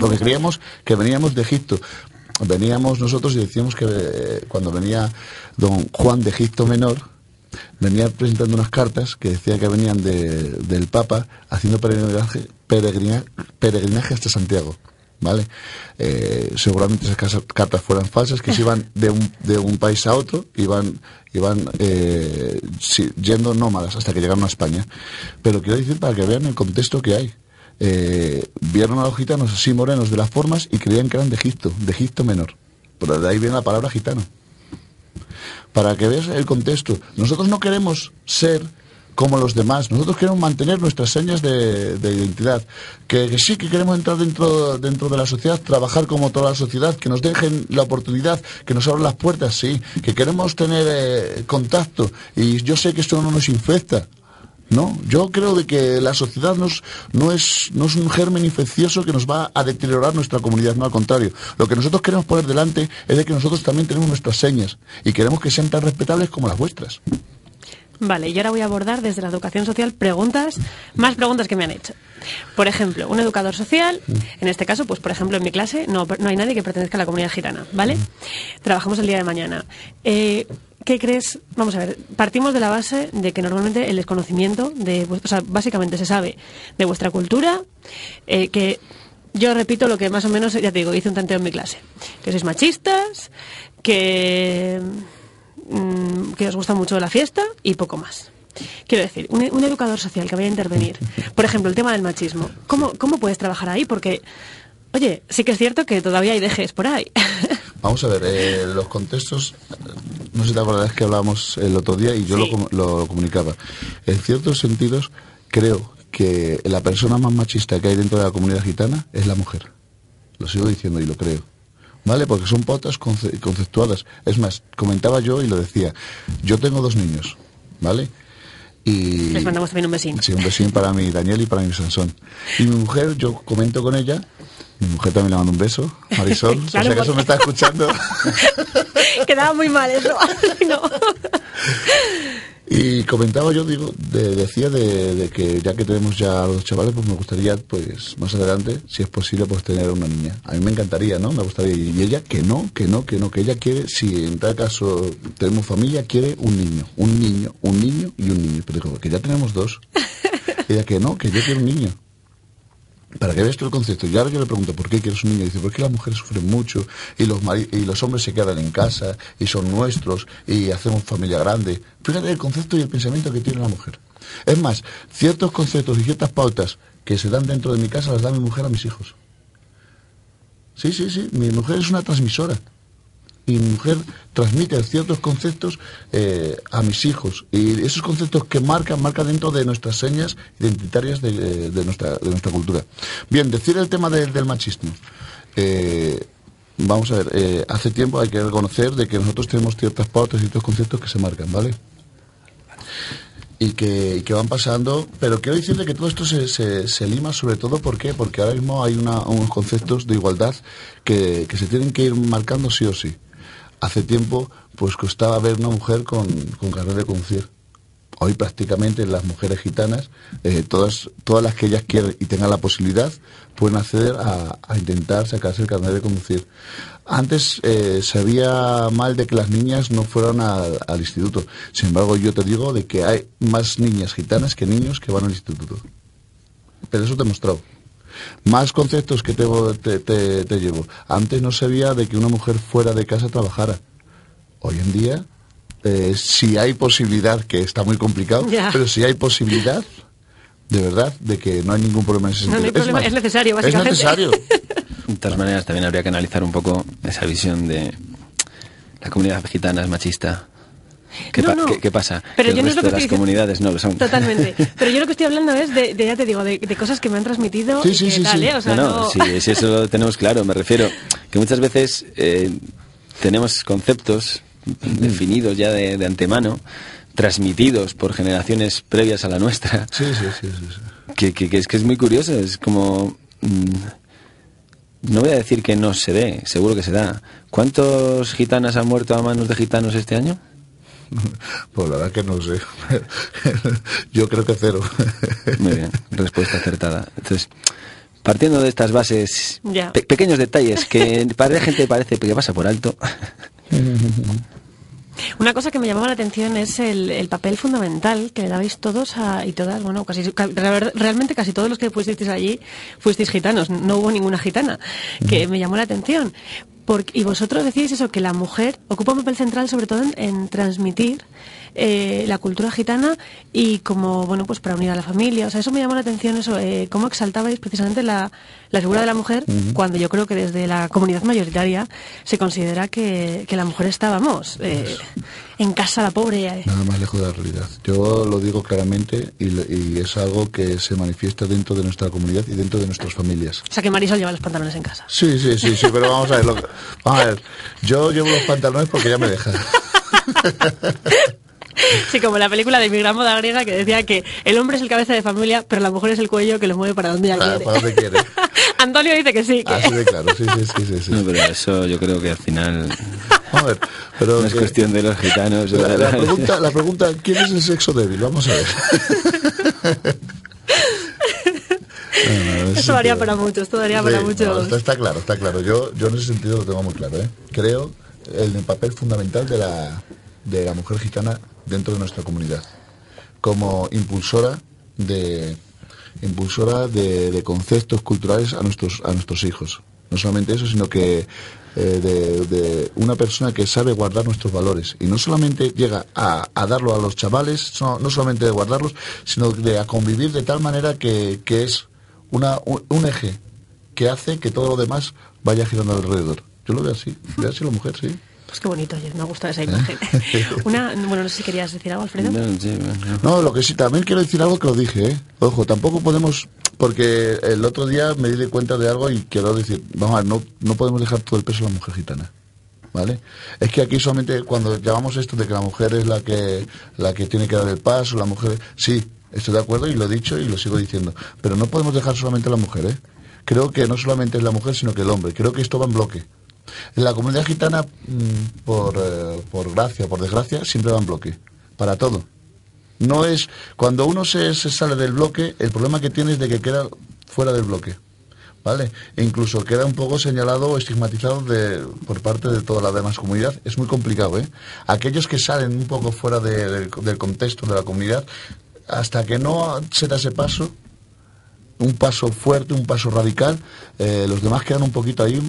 Porque creíamos que veníamos de Egipto. Veníamos nosotros y decíamos que eh, cuando venía don Juan de Egipto Menor, venía presentando unas cartas que decía que venían de- del Papa haciendo peregrinaje, peregrina- peregrinaje hasta Santiago. ¿Vale? Eh, seguramente esas cartas fueran falsas, que se iban de un, de un país a otro, iban, iban eh, yendo nómadas hasta que llegaron a España. Pero quiero decir para que vean el contexto que hay eh, vieron a los gitanos así morenos de las formas y creían que eran de Egipto, de Egipto menor. Por ahí viene la palabra gitano. Para que veas el contexto. Nosotros no queremos ser como los demás. Nosotros queremos mantener nuestras señas de, de identidad. Que, que sí que queremos entrar dentro, dentro de la sociedad, trabajar como toda la sociedad, que nos dejen la oportunidad, que nos abran las puertas, sí. Que queremos tener eh, contacto. Y yo sé que esto no nos infecta. No, yo creo de que la sociedad no es, no, es, no es un germen infeccioso que nos va a deteriorar nuestra comunidad, no al contrario. Lo que nosotros queremos poner delante es de que nosotros también tenemos nuestras señas y queremos que sean tan respetables como las vuestras. Vale, y ahora voy a abordar desde la educación social preguntas, más preguntas que me han hecho. Por ejemplo, un educador social, en este caso, pues por ejemplo en mi clase no, no hay nadie que pertenezca a la comunidad gitana, ¿vale? Trabajamos el día de mañana. Eh, ¿Qué crees? Vamos a ver, partimos de la base de que normalmente el desconocimiento de, o sea, básicamente se sabe de vuestra cultura, eh, que yo repito lo que más o menos, ya te digo, hice un tanteo en mi clase, que sois machistas, que mm, que os gusta mucho la fiesta y poco más. Quiero decir, un, educador social que vaya a intervenir, por ejemplo, el tema del machismo, ¿cómo, ¿cómo puedes trabajar ahí? Porque, oye, sí que es cierto que todavía hay dejes por ahí. Vamos a ver, eh, los contextos, no sé si te acordarás que hablábamos el otro día y yo Sí. lo, lo comunicaba. En ciertos sentidos, creo que la persona más machista que hay dentro de la comunidad gitana es la mujer. Lo sigo diciendo y lo creo. ¿Vale? Porque son pautas conce- conceptuadas. Es más, comentaba yo y lo decía. Yo tengo dos niños, ¿vale? Y... Les mandamos también un besín. Sí, un besín para mi Daniel y para mi Sansón. Y mi mujer, yo comento con ella, mi mujer también le mando un beso, Marisol, Claro, si acaso porque- me está escuchando. Quedaba muy mal eso. no. Y comentaba yo, digo, de- decía de, de que ya que tenemos ya a los chavales, pues me gustaría, pues más adelante, si es posible, pues tener una niña. A mí me encantaría, ¿no? Me gustaría. Y ella que no, que no, que no, que ella quiere, si en tal caso tenemos familia, quiere un niño, un niño, un niño y un niño. Pero digo, que ya tenemos dos. ella que no, que yo quiero un niño. Para que veas tú el concepto. Y ahora yo le pregunto, ¿por qué quieres un niño? Y dice, porque las mujeres sufren mucho y los, y los hombres se quedan en casa y son nuestros y hacemos familia grande. Fíjate el concepto y el pensamiento que tiene la mujer. Es más, ciertos conceptos y ciertas pautas que se dan dentro de mi casa las da mi mujer a mis hijos. Sí, sí, sí. Mi mujer es una transmisora. Y mujer transmite ciertos conceptos eh, a mis hijos. Y esos conceptos que marcan, marcan dentro de nuestras señas identitarias de, de nuestra, de nuestra cultura. Bien, decir el tema del- del machismo. Eh, vamos a ver, eh, hace tiempo hay que reconocer de que nosotros tenemos ciertas pautas y ciertos conceptos que se marcan, ¿vale? y que, que van pasando, pero quiero decirle que todo esto se, se, se lima sobre todo ¿por qué? porque ahora mismo hay una- unos conceptos de igualdad que, que se tienen que ir marcando sí o sí. Hace tiempo pues costaba ver una mujer con, con de conducir. Hoy prácticamente las mujeres gitanas, eh, todas, todas las que ellas quieran y tengan la posibilidad, pueden acceder a, a intentar sacarse el carnet de conducir. Antes eh, se había mal de que las niñas no fueran al- al instituto. Sin embargo, yo te digo de que hay más niñas gitanas que niños que van al instituto. Pero eso te he mostrado. Más conceptos que te, te, te- te llevo. Antes no se veía de que una mujer fuera de casa trabajara. Hoy en día, eh, si hay posibilidad, que está muy complicado, pero si hay posibilidad, de verdad, de que no hay ningún problema en ese No, no sentido. hay problema, es necesario, básicamente. Es necesario. De todas maneras, también habría que analizar un poco esa visión de la comunidad gitana es machista. ¿Qué, No, pa- no. qué- qué pasa? Pero que yo el no es lo que de las estoy comunidades no lo son. Totalmente. Pero yo lo que estoy hablando es de, de, ya te digo, de, de cosas que me han transmitido Sí, y sí, que sí, tal, sí. ¿eh? O sea, no, no, no- sí, sí, eso lo tenemos claro. Me refiero que muchas veces eh, tenemos conceptos definidos ya de, de antemano, transmitidos por generaciones previas a la nuestra, Sí, sí, sí, sí, sí. que, que- que es que es muy curioso. Es como. mm, no voy a decir que no se dé, seguro que se da. ¿Cuántos gitanas han muerto a manos de gitanos este año? Pues la verdad que no sé. Yo creo que cero. Muy bien, respuesta acertada. Entonces, partiendo de estas bases, pe- pequeños detalles que para la gente parece que pasa por alto. Una cosa que me llamaba la atención es el, el papel fundamental que le dabais todos a, y todas, bueno, casi ca- re- realmente casi todos los que fuisteis allí fuisteis gitanos, no hubo ninguna gitana, que me llamó la atención. Y vosotros decís eso, que la mujer ocupa un papel central sobre todo en, en transmitir eh, la cultura gitana y como, bueno, pues para unir a la familia. O sea, eso me llamó la atención, eso, eh, cómo exaltabais precisamente la, la figura de la mujer cuando yo creo que desde la comunidad mayoritaria se considera que, que la mujer está, vamos, eh, en casa la pobre. eh. Nada más lejos de la realidad. Yo lo digo claramente y, y es algo que se manifiesta dentro de nuestra comunidad y dentro de nuestras familias. O sea, que Marisol lleva los pantalones en casa. Sí, sí, sí, sí, pero vamos a ver. lo que- vamos a ver. Yo llevo los pantalones porque ya me deja. Sí, como la película de mi gran moda griega que decía que el hombre es el cabeza de familia, pero la mujer es el cuello que lo mueve para donde ella Para- quiere. para donde quiere. Antonio dice que sí. Que... Así de claro, sí, sí, sí, sí. sí. No, pero eso yo creo que al final Vamos a ver. Pero no es que- cuestión de los gitanos. La, pregunta, la pregunta, ¿quién es el sexo débil? Vamos a ver. No, no, Eso daría para muchos, esto daría para muchos. no, está, está claro, está claro. Yo, yo en ese sentido lo tengo muy claro. ¿eh? Creo en el papel fundamental de la, de la mujer gitana dentro de nuestra comunidad. Como impulsora de impulsora de, conceptos culturales a nuestros, a nuestros hijos. No solamente eso, sino que eh, de, de una persona que sabe guardar nuestros valores. Y no solamente llega a, a darlo a los chavales, no, no solamente de guardarlos, sino de a convivir de tal manera que, que es una, un, un eje que hace que todo lo demás vaya girando alrededor. Yo lo veo así, veo así la mujer, sí. Pues qué bonito, oye, me gusta esa imagen. Una, bueno, no sé si querías decir algo, Alfredo. No, sí, bueno. No, lo que sí, también quiero decir algo que lo dije, ¿eh? Ojo, tampoco podemos, porque el otro día me di cuenta de algo y quiero decir, vamos a ver, no, no podemos dejar todo el peso a la mujer gitana. ¿Vale? Es que aquí solamente cuando llamamos esto de que la mujer es la que, la que tiene que dar el paso, la mujer, sí, estoy de acuerdo y lo he dicho y lo sigo diciendo, pero no podemos dejar solamente a la mujer, ¿eh? Creo que no solamente es la mujer, sino que el hombre. Creo que esto va en bloque. La comunidad gitana, mm, por, eh, por gracia, por desgracia, siempre va en bloque. Para todo. No es. Cuando uno se, se sale del bloque, el problema que tiene es de que queda fuera del bloque. ¿Vale? E incluso queda un poco señalado o estigmatizado de, por parte de toda la demás comunidad. Es muy complicado, ¿eh? Aquellos que salen un poco fuera de- del, del contexto de la comunidad, hasta que no se da ese paso, un paso fuerte, un paso radical, eh, los demás quedan un poquito ahí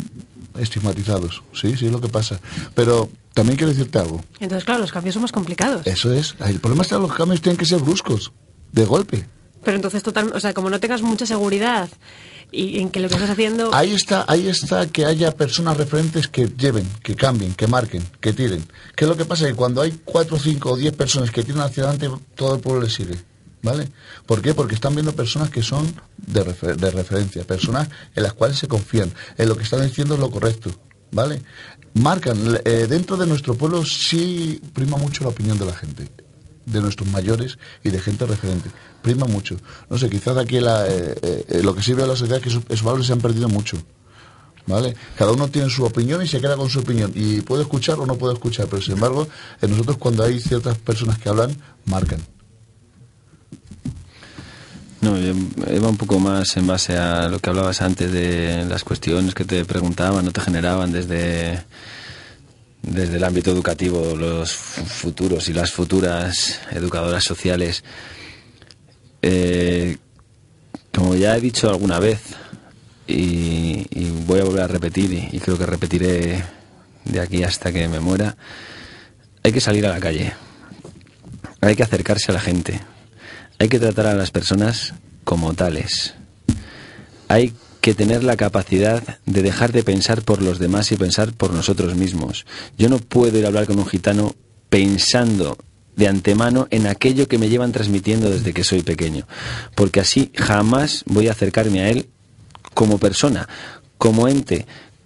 estigmatizados. Sí, sí, es lo que pasa. Pero también quiero decirte algo. Entonces, claro, los cambios son más complicados. Eso es. El problema es que los cambios tienen que ser bruscos, de golpe. Pero entonces, total, o sea, como no tengas mucha seguridad y en que lo que estás haciendo... Ahí está, ahí está que haya personas referentes que lleven, que cambien, que marquen, que tiren. ¿Qué es lo que pasa? Que cuando hay cuatro, cinco o diez personas que tiran hacia adelante, todo el pueblo le sigue. ¿Vale? ¿Por qué? Porque están viendo personas que son de, refer- de referencia, personas en las cuales se confían, en lo que están diciendo es lo correcto. ¿Vale? Marcan, eh, dentro de nuestro pueblo sí prima mucho la opinión de la gente, de nuestros mayores y de gente referente. Prima mucho. No sé, quizás aquí la, eh, eh, lo que sirve a la sociedad es que esos, esos valores se han perdido mucho. ¿Vale? Cada uno tiene su opinión y se queda con su opinión. Y puede escuchar o no puede escuchar, pero sin embargo, en nosotros cuando hay ciertas personas que hablan, marcan. No, iba un poco más en base a lo que hablabas antes de las cuestiones que te preguntaban, no te generaban desde, desde el ámbito educativo, los futuros y las futuras educadoras sociales. Eh, como ya he dicho alguna vez, y, voy a volver a repetir, y creo que repetiré de aquí hasta que me muera, hay que salir a la calle, hay que acercarse a la gente, hay que tratar a las personas como tales. Hay que tener la capacidad de dejar de pensar por los demás y pensar por nosotros mismos. Yo no puedo ir a hablar con un gitano pensando de antemano en aquello que me llevan transmitiendo desde que soy pequeño, porque así jamás voy a acercarme a él como persona, como ente,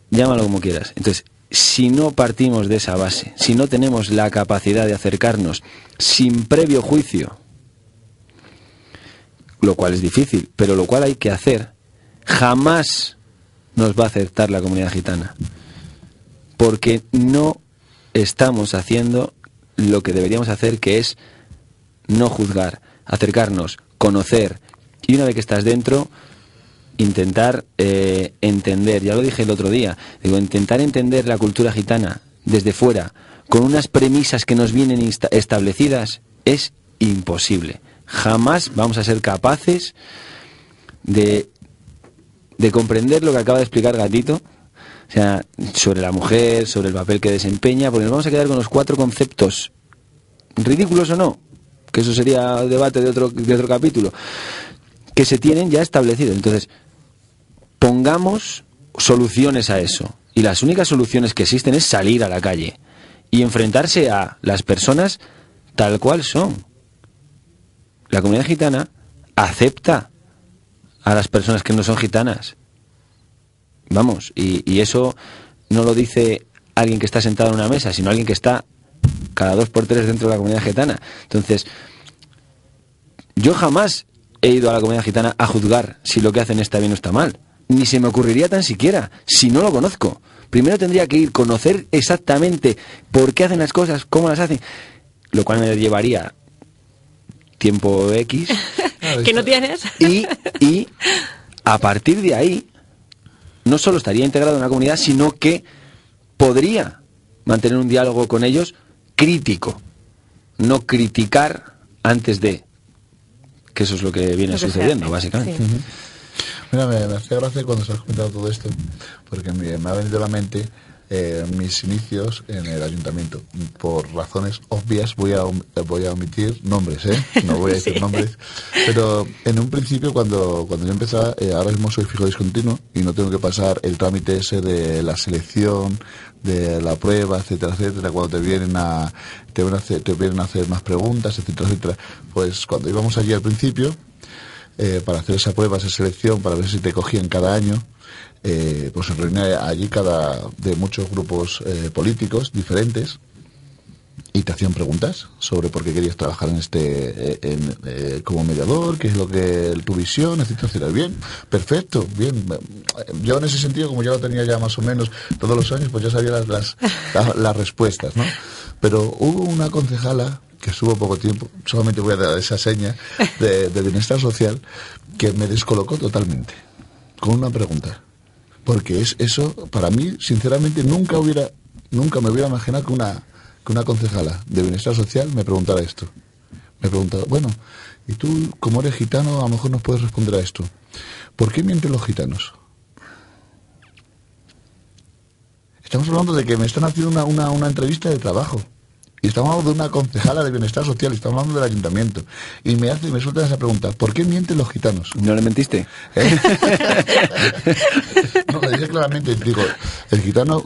llámalo como quieras. Entonces, si no partimos de esa base, si no tenemos la capacidad de acercarnos sin previo juicio, lo cual es difícil, pero lo cual hay que hacer, jamás nos va a aceptar la comunidad gitana. Porque no estamos haciendo lo que deberíamos hacer, que es no juzgar, acercarnos, conocer, y una vez que estás dentro, intentar eh, entender, ya lo dije el otro día, digo, intentar entender la cultura gitana desde fuera, con unas premisas que nos vienen establecidas, es imposible jamás vamos a ser capaces de, de comprender lo que acaba de explicar Gatito, o sea, sobre la mujer, sobre el papel que desempeña, porque nos vamos a quedar con los cuatro conceptos, ridículos o no, que eso sería debate de otro, de otro capítulo, que se tienen ya establecidos. Entonces, pongamos soluciones a eso. Y las únicas soluciones que existen es salir a la calle y enfrentarse a las personas tal cual son la comunidad gitana acepta a las personas que no son gitanas. Vamos, y, eso no lo dice alguien que está sentado en una mesa, sino alguien que está cada dos por tres dentro de la comunidad gitana. Entonces, yo jamás he ido a la comunidad gitana a juzgar si lo que hacen está bien o está mal. Ni se me ocurriría tan siquiera, si no lo conozco. Primero tendría que ir, conocer exactamente por qué hacen las cosas, cómo las hacen, lo cual me llevaría tiempo X. que no tienes. Y, y a partir de ahí, no solo estaría integrado en una comunidad, sino que podría mantener un diálogo con ellos crítico, no criticar antes de, que eso es lo que viene sucediendo, básicamente. Mira, me, hace gracia cuando se has comentado todo esto, porque me, me ha venido a la mente eh, mis inicios en el ayuntamiento. Por razones obvias voy a, voy a omitir nombres, ¿eh? No voy a decir nombres. Pero en un principio, cuando, cuando yo empezaba, eh, ahora mismo soy fijo discontinuo y no tengo que pasar el trámite ese de la selección, de la prueba, etcétera, etcétera, cuando te vienen a, te vienen a hacer, te vienen a hacer más preguntas, etcétera, etcétera. Pues cuando íbamos allí al principio, eh, para hacer esa prueba, esa selección, para ver si te cogían cada año, eh, pues se reúne allí cada de muchos grupos eh, políticos diferentes y te hacían preguntas sobre por qué querías trabajar en este eh, como mediador, qué es lo que tu visión, etcétera, etcétera. Bien, perfecto, bien. Yo en ese sentido, como ya lo tenía ya más o menos todos los años, pues ya sabía las, las, las respuestas, ¿no? Pero hubo una concejala que estuvo poco tiempo, solamente voy a dar esa seña de, de bienestar social, que me descolocó totalmente, con una pregunta porque es eso para mí sinceramente nunca hubiera nunca me hubiera imaginado que una que una concejala de bienestar social me preguntara esto. Me preguntaba bueno y tú como eres gitano a lo mejor nos puedes responder a esto. ¿por qué mienten los gitanos? estamos hablando de que me están haciendo una, una, una entrevista de trabajo y estamos hablando de una concejala de bienestar social, y estamos hablando del ayuntamiento. Y me hace, me suelta esa pregunta, ¿por qué mienten los gitanos? ¿No le mentiste? ¿Eh? no, le dije claramente, digo, el gitano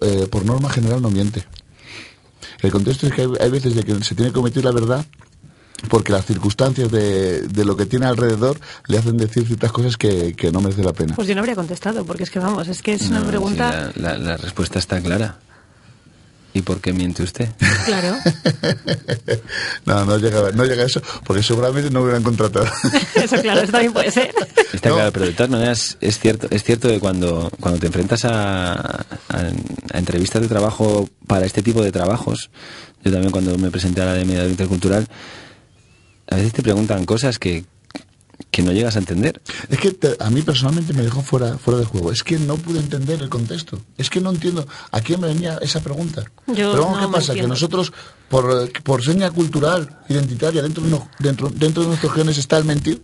eh, por norma general no miente. El contexto es que hay, veces de que se tiene que cometer la verdad porque las circunstancias de, de, lo que tiene alrededor le hacen decir ciertas cosas que, que, no merece la pena. Pues yo no habría contestado, porque es que vamos, es que es una pregunta... la respuesta está clara. ¿Y por qué miente usted? Claro. no, no llega, no llega a eso, porque seguramente no hubieran contratado. eso, claro, eso también puede ser. Está claro, pero de todas maneras es cierto, es cierto que cuando, cuando te enfrentas a, a, entrevistas de trabajo para este tipo de trabajos, yo también cuando me presenté a la de mediador intercultural, a veces te preguntan cosas que, que no llegas a entender. Es que te- a mí personalmente me dejó fuera, fuera de juego. Es que no pude entender el contexto. Es que no entiendo a quién me venía esa pregunta. Yo Pero vamos, no ¿qué pasa? Que nosotros, por, por seña cultural, identitaria, dentro de, uno- dentro, dentro de nuestros genes está el mentir.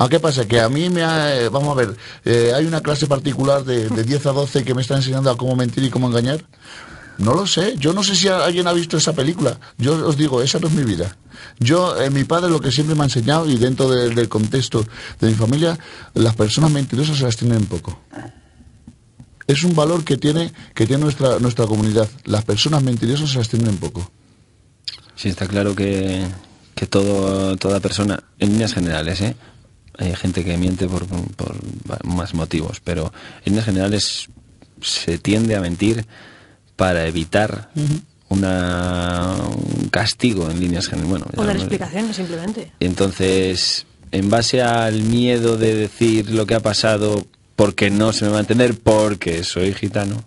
¿A qué pasa? Que a mí me ha, eh, vamos a ver, eh, hay una clase particular de, de 10 a 12 que me está enseñando a cómo mentir y cómo engañar. No lo sé. Yo no sé si alguien ha visto esa película. Yo os digo, esa no es mi vida. Yo, eh, mi padre lo que siempre me ha enseñado y dentro de- del contexto de mi familia, las personas mentirosas se las tienen poco. Es un valor que tiene, que tiene nuestra, nuestra comunidad. Las personas mentirosas se las tienen poco. Sí, está claro que, que todo, toda persona, en líneas generales, ¿eh? hay gente que miente por, por más motivos, pero en líneas generales se tiende a mentir para evitar una, un castigo en líneas generales. Bueno, O dar explicaciones, simplemente. Entonces, en base al miedo de decir lo que ha pasado porque no se me va a entender, porque soy gitano,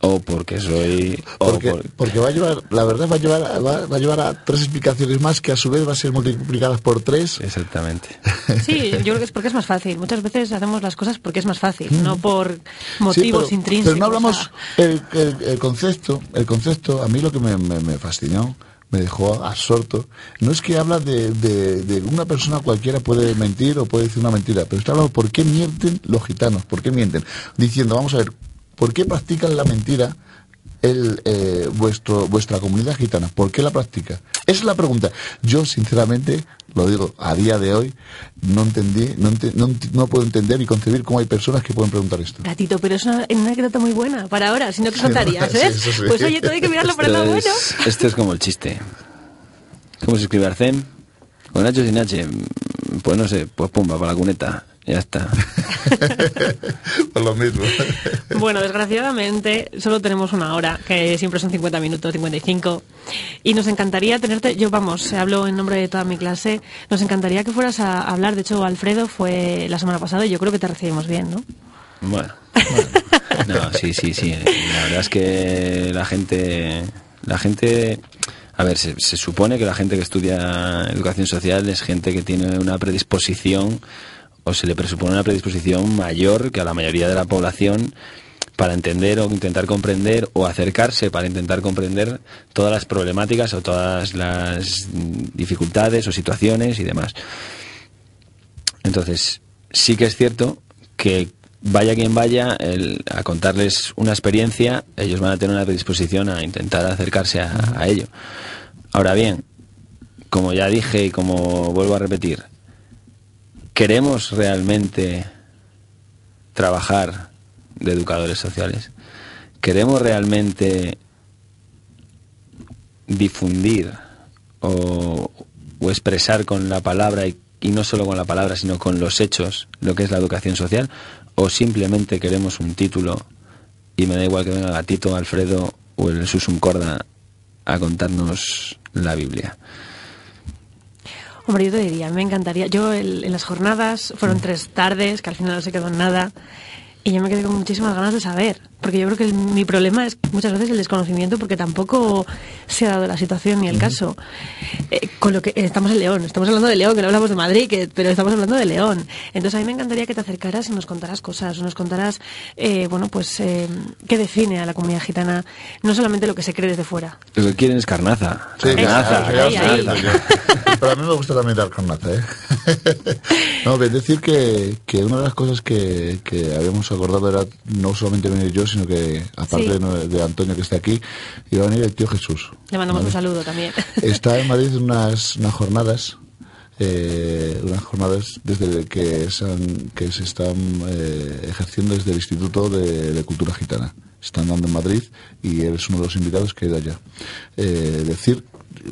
o porque soy... Porque, por- porque va a llevar, la verdad va a llevar, a- va, va a llevar a tres explicaciones más que a su vez va a ser multiplicadas por tres. Exactamente. Sí, yo creo que es porque es más fácil. Muchas veces hacemos las cosas porque es más fácil, no por Sí, motivos pero, intrínsecos. pero no hablamos a- el, el- el concepto, el concepto, a mí lo que me, me- me fascinó, me dejó absorto, no es que habla de, de, de una persona cualquiera puede mentir o puede decir una mentira, pero está hablando por qué mienten los gitanos, por qué mienten, diciendo, vamos a ver, ¿por qué practican la mentira el, eh, vuestro, vuestra comunidad gitana? ¿Por qué la practica? Esa es la pregunta. Yo, sinceramente, lo digo, a día de hoy, no entendí, no, ente- no, ent- no puedo entender y concebir cómo hay personas que pueden preguntar esto. Gatito, pero es una, una anécdota muy buena para ahora, si no que contarías, Sí, ¿eh? sí. Pues oye, todo hay que mirarlo Esto lado bueno. es, esto es como el chiste. ¿Cómo se escribe Arcem? Con H o sin H. Mm, Pues no sé, pues pumba, para la cuneta. Ya está. Por lo mismo. Bueno, desgraciadamente solo tenemos una hora, que siempre son 50 minutos, 55. Y nos encantaría tenerte, yo vamos, hablo en nombre de toda mi clase, nos encantaría que fueras a hablar. De hecho, Alfredo fue la semana pasada y yo creo que te recibimos bien, ¿no? Bueno. No, sí, sí, sí. La verdad es que la gente... La gente... A ver, se, se supone que la gente que estudia educación social es gente que tiene una predisposición o se le presupone una predisposición mayor que a la mayoría de la población para entender o intentar comprender o acercarse para intentar comprender todas las problemáticas o todas las dificultades o situaciones y demás. Entonces, sí que es cierto que vaya quien vaya el- a contarles una experiencia, ellos van a tener una predisposición a intentar acercarse a, a ello. Ahora bien, como ya dije y como vuelvo a repetir, ¿queremos realmente trabajar de educadores sociales? ¿Queremos realmente difundir o, expresar con la palabra y, y no solo con la palabra, sino con los hechos lo que es la educación social? ¿O simplemente queremos un título y me da igual que venga Gatito, Alfredo o el Susum Corda a contarnos la Biblia? Hombre, yo te diría, me encantaría. Yo el- en las jornadas fueron tres tardes, que al final no se quedó en nada, y yo me quedé con muchísimas ganas de saber. Porque yo creo que el- mi problema es muchas veces el desconocimiento, porque tampoco se ha dado la situación ni el caso. Eh, con lo que eh, estamos en León, estamos hablando de León, que no hablamos de Madrid, que, pero estamos hablando de León. Entonces a mí me encantaría que te acercaras y nos contaras cosas, o nos contaras, eh, bueno, pues eh, qué define a la comunidad gitana, no solamente lo que se cree desde fuera. Lo que quieren es carnaza. Sí, carnaza. Pero a mí me gusta también dar carnaza, ¿eh? no, es decir que, que una de las cosas que, que habíamos acordado era no solamente venir yo, sino que, aparte Sí. de, de Antonio que está aquí, iba a venir el tío Jesús. Le mandamos ¿vale? un saludo también. Está en Madrid unas, unas jornadas, eh, unas jornadas desde que, se han- que se están eh, ejerciendo desde el Instituto de, de Cultura Gitana. Están dando en Madrid y él es uno de los invitados que ha ido allá. Eh, decir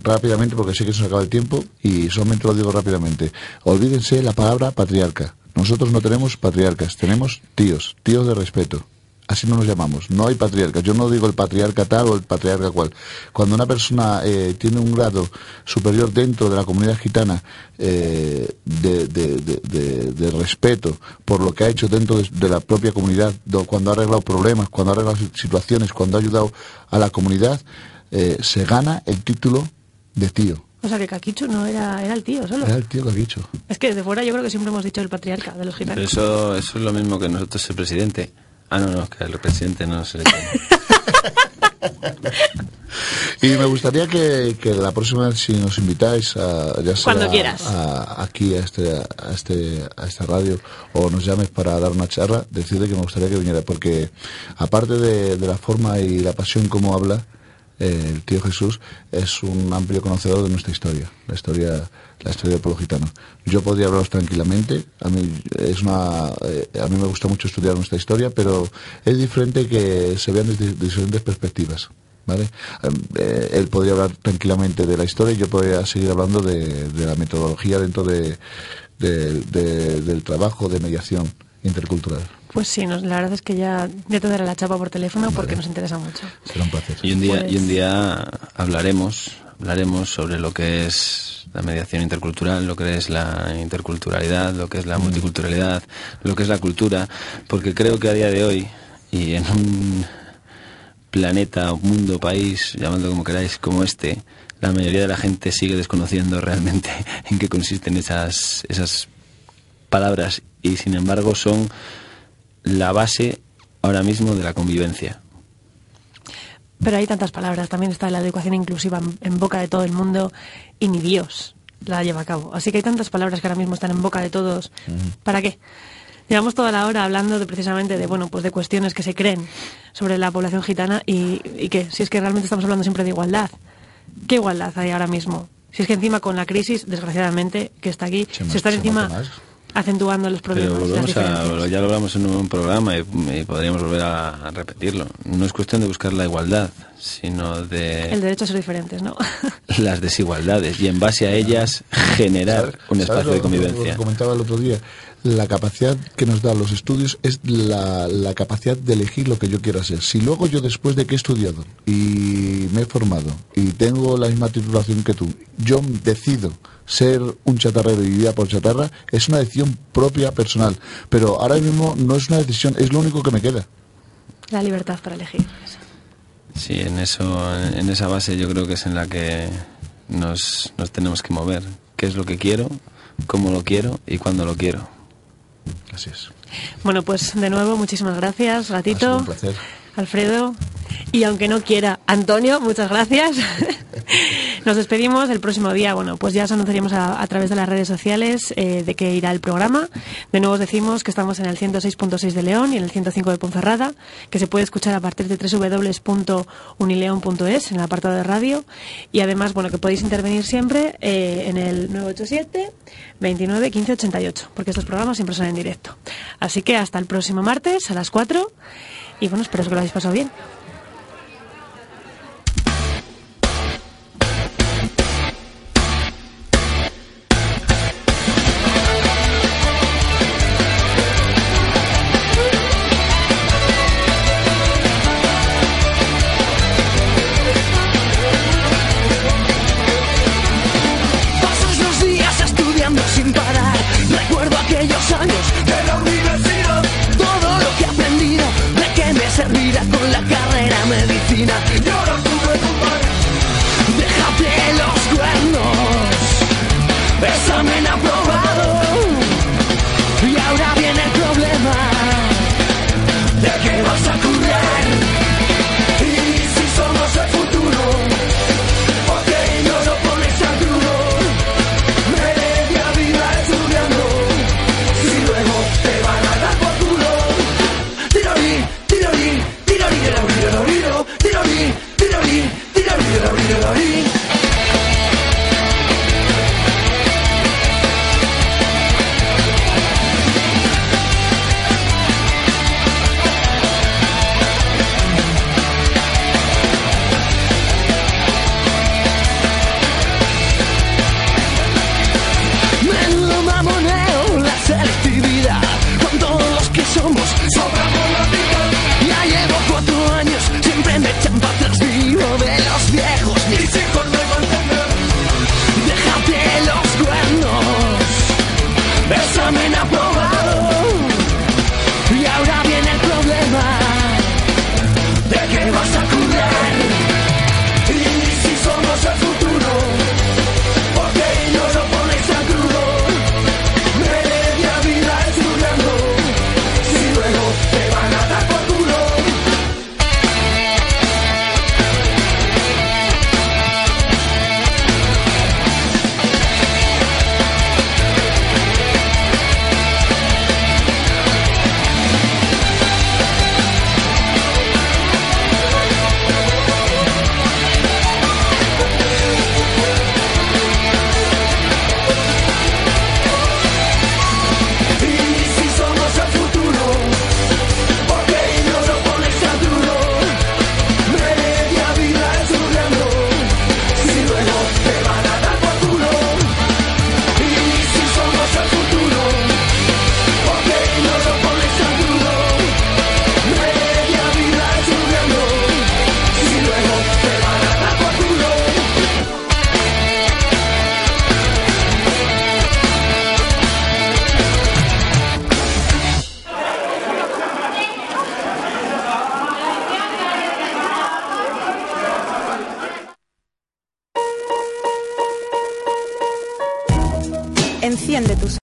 rápidamente, porque sé que se nos acaba el tiempo, y solamente lo digo rápidamente. Olvídense la palabra patriarca. Nosotros no tenemos patriarcas, tenemos tíos, tíos de respeto. Así no nos llamamos. No hay patriarcas. Yo no digo el patriarca tal o el patriarca cual. Cuando una persona eh, tiene un grado superior dentro de la comunidad gitana eh, de, de- de- de- de respeto por lo que ha hecho dentro de, de la propia comunidad, do- cuando ha arreglado problemas, cuando ha arreglado si- situaciones, cuando ha ayudado a la comunidad, eh, se gana el título de tío. O sea que Caquichu no era, era el tío solo. Era el tío dicho. Es que desde fuera yo creo que siempre hemos dicho el patriarca de los Pero gitanos. eso, eso es lo mismo que nosotros ser presidente. Ah, no, no, que el presidente no se le. Y me gustaría que, que la próxima vez si nos invitáis a, ya sea Cuando quieras. a- aquí a este, a este a esta radio o nos llames para dar una charla, decirle que me gustaría que viniera porque aparte de, de la forma y la pasión como habla eh, el tío Jesús es un amplio conocedor de nuestra historia, la historia la historia del pueblo gitano. Yo podría hablaros tranquilamente, a mí es una eh, a mí me gusta mucho estudiar nuestra historia, pero es diferente que se vean desde diferentes perspectivas. ¿Vale? Eh, él podría hablar tranquilamente de la historia y yo podría seguir hablando de, la metodología dentro de, de- de- del trabajo de mediación intercultural. Pues sí, nos- la verdad es que ya, ya te daré la chapa por teléfono porque nos interesa mucho. Será un placer. Y un día, Pues- y un día hablaremos, hablaremos sobre lo que es la mediación intercultural, lo que es la interculturalidad, lo que es la multiculturalidad, lo que es la cultura, porque creo que a día de hoy y en un planeta, mundo, país, llamadlo como queráis, como este, la mayoría de la gente sigue desconociendo realmente en qué consisten esas, esas palabras y sin embargo son la base ahora mismo de la convivencia. Pero hay tantas palabras. También está la educación inclusiva en, boca de todo el mundo y ni Dios la lleva a cabo. Así que hay tantas palabras que ahora mismo están en boca de todos. ¿Para qué? Llevamos toda la hora hablando de precisamente de bueno pues de cuestiones que se creen sobre la población gitana y, y que si es que realmente estamos hablando siempre de igualdad. ¿Qué igualdad hay ahora mismo? Si es que encima con la crisis, desgraciadamente, que está aquí, Se están encima. Acentuando los problemas. Pero las volvemos a, ya lo hablamos en un programa y, y podríamos volver a, a repetirlo. No es cuestión de buscar la igualdad, sino El de derecho a ser diferentes, ¿no? las desigualdades y en base a ellas generar ¿Sabes- un sabes espacio lo- de lo- convivencia. Lo que comentaba el otro día. La capacidad que nos dan los estudios es la, la capacidad de elegir lo que yo quiero hacer. Si luego yo después de que he estudiado y me he formado y tengo la misma titulación que tú, yo decido ser un chatarrero y vivir por chatarra, es una decisión propia, personal. Pero ahora mismo no es una decisión, es lo único que me queda. La libertad para elegir. Sí, en eso, en esa base yo creo que es en la que nos, nos tenemos que mover. ¿Qué es lo que quiero? ¿Cómo lo quiero? ¿Y cuándo lo quiero? Así es. Bueno, pues de nuevo, muchísimas gracias, Ha sido Gatito, un placer. Alfredo. Y aunque no quiera, Antonio, muchas gracias. Nos despedimos el próximo día. Bueno, pues ya os anunciaremos a, a través de las redes sociales eh, de qué irá el programa. De nuevo os decimos que estamos en el 106.6 de León y en el 105 de Ponferrada, que se puede escuchar a partir de www.unileon.es en el apartado de radio. Y además, bueno, que podéis intervenir siempre eh, en el 987 29 15 88, porque estos programas siempre son en directo. Así que hasta el próximo martes a las 4. Y bueno, espero que lo hayáis pasado bien.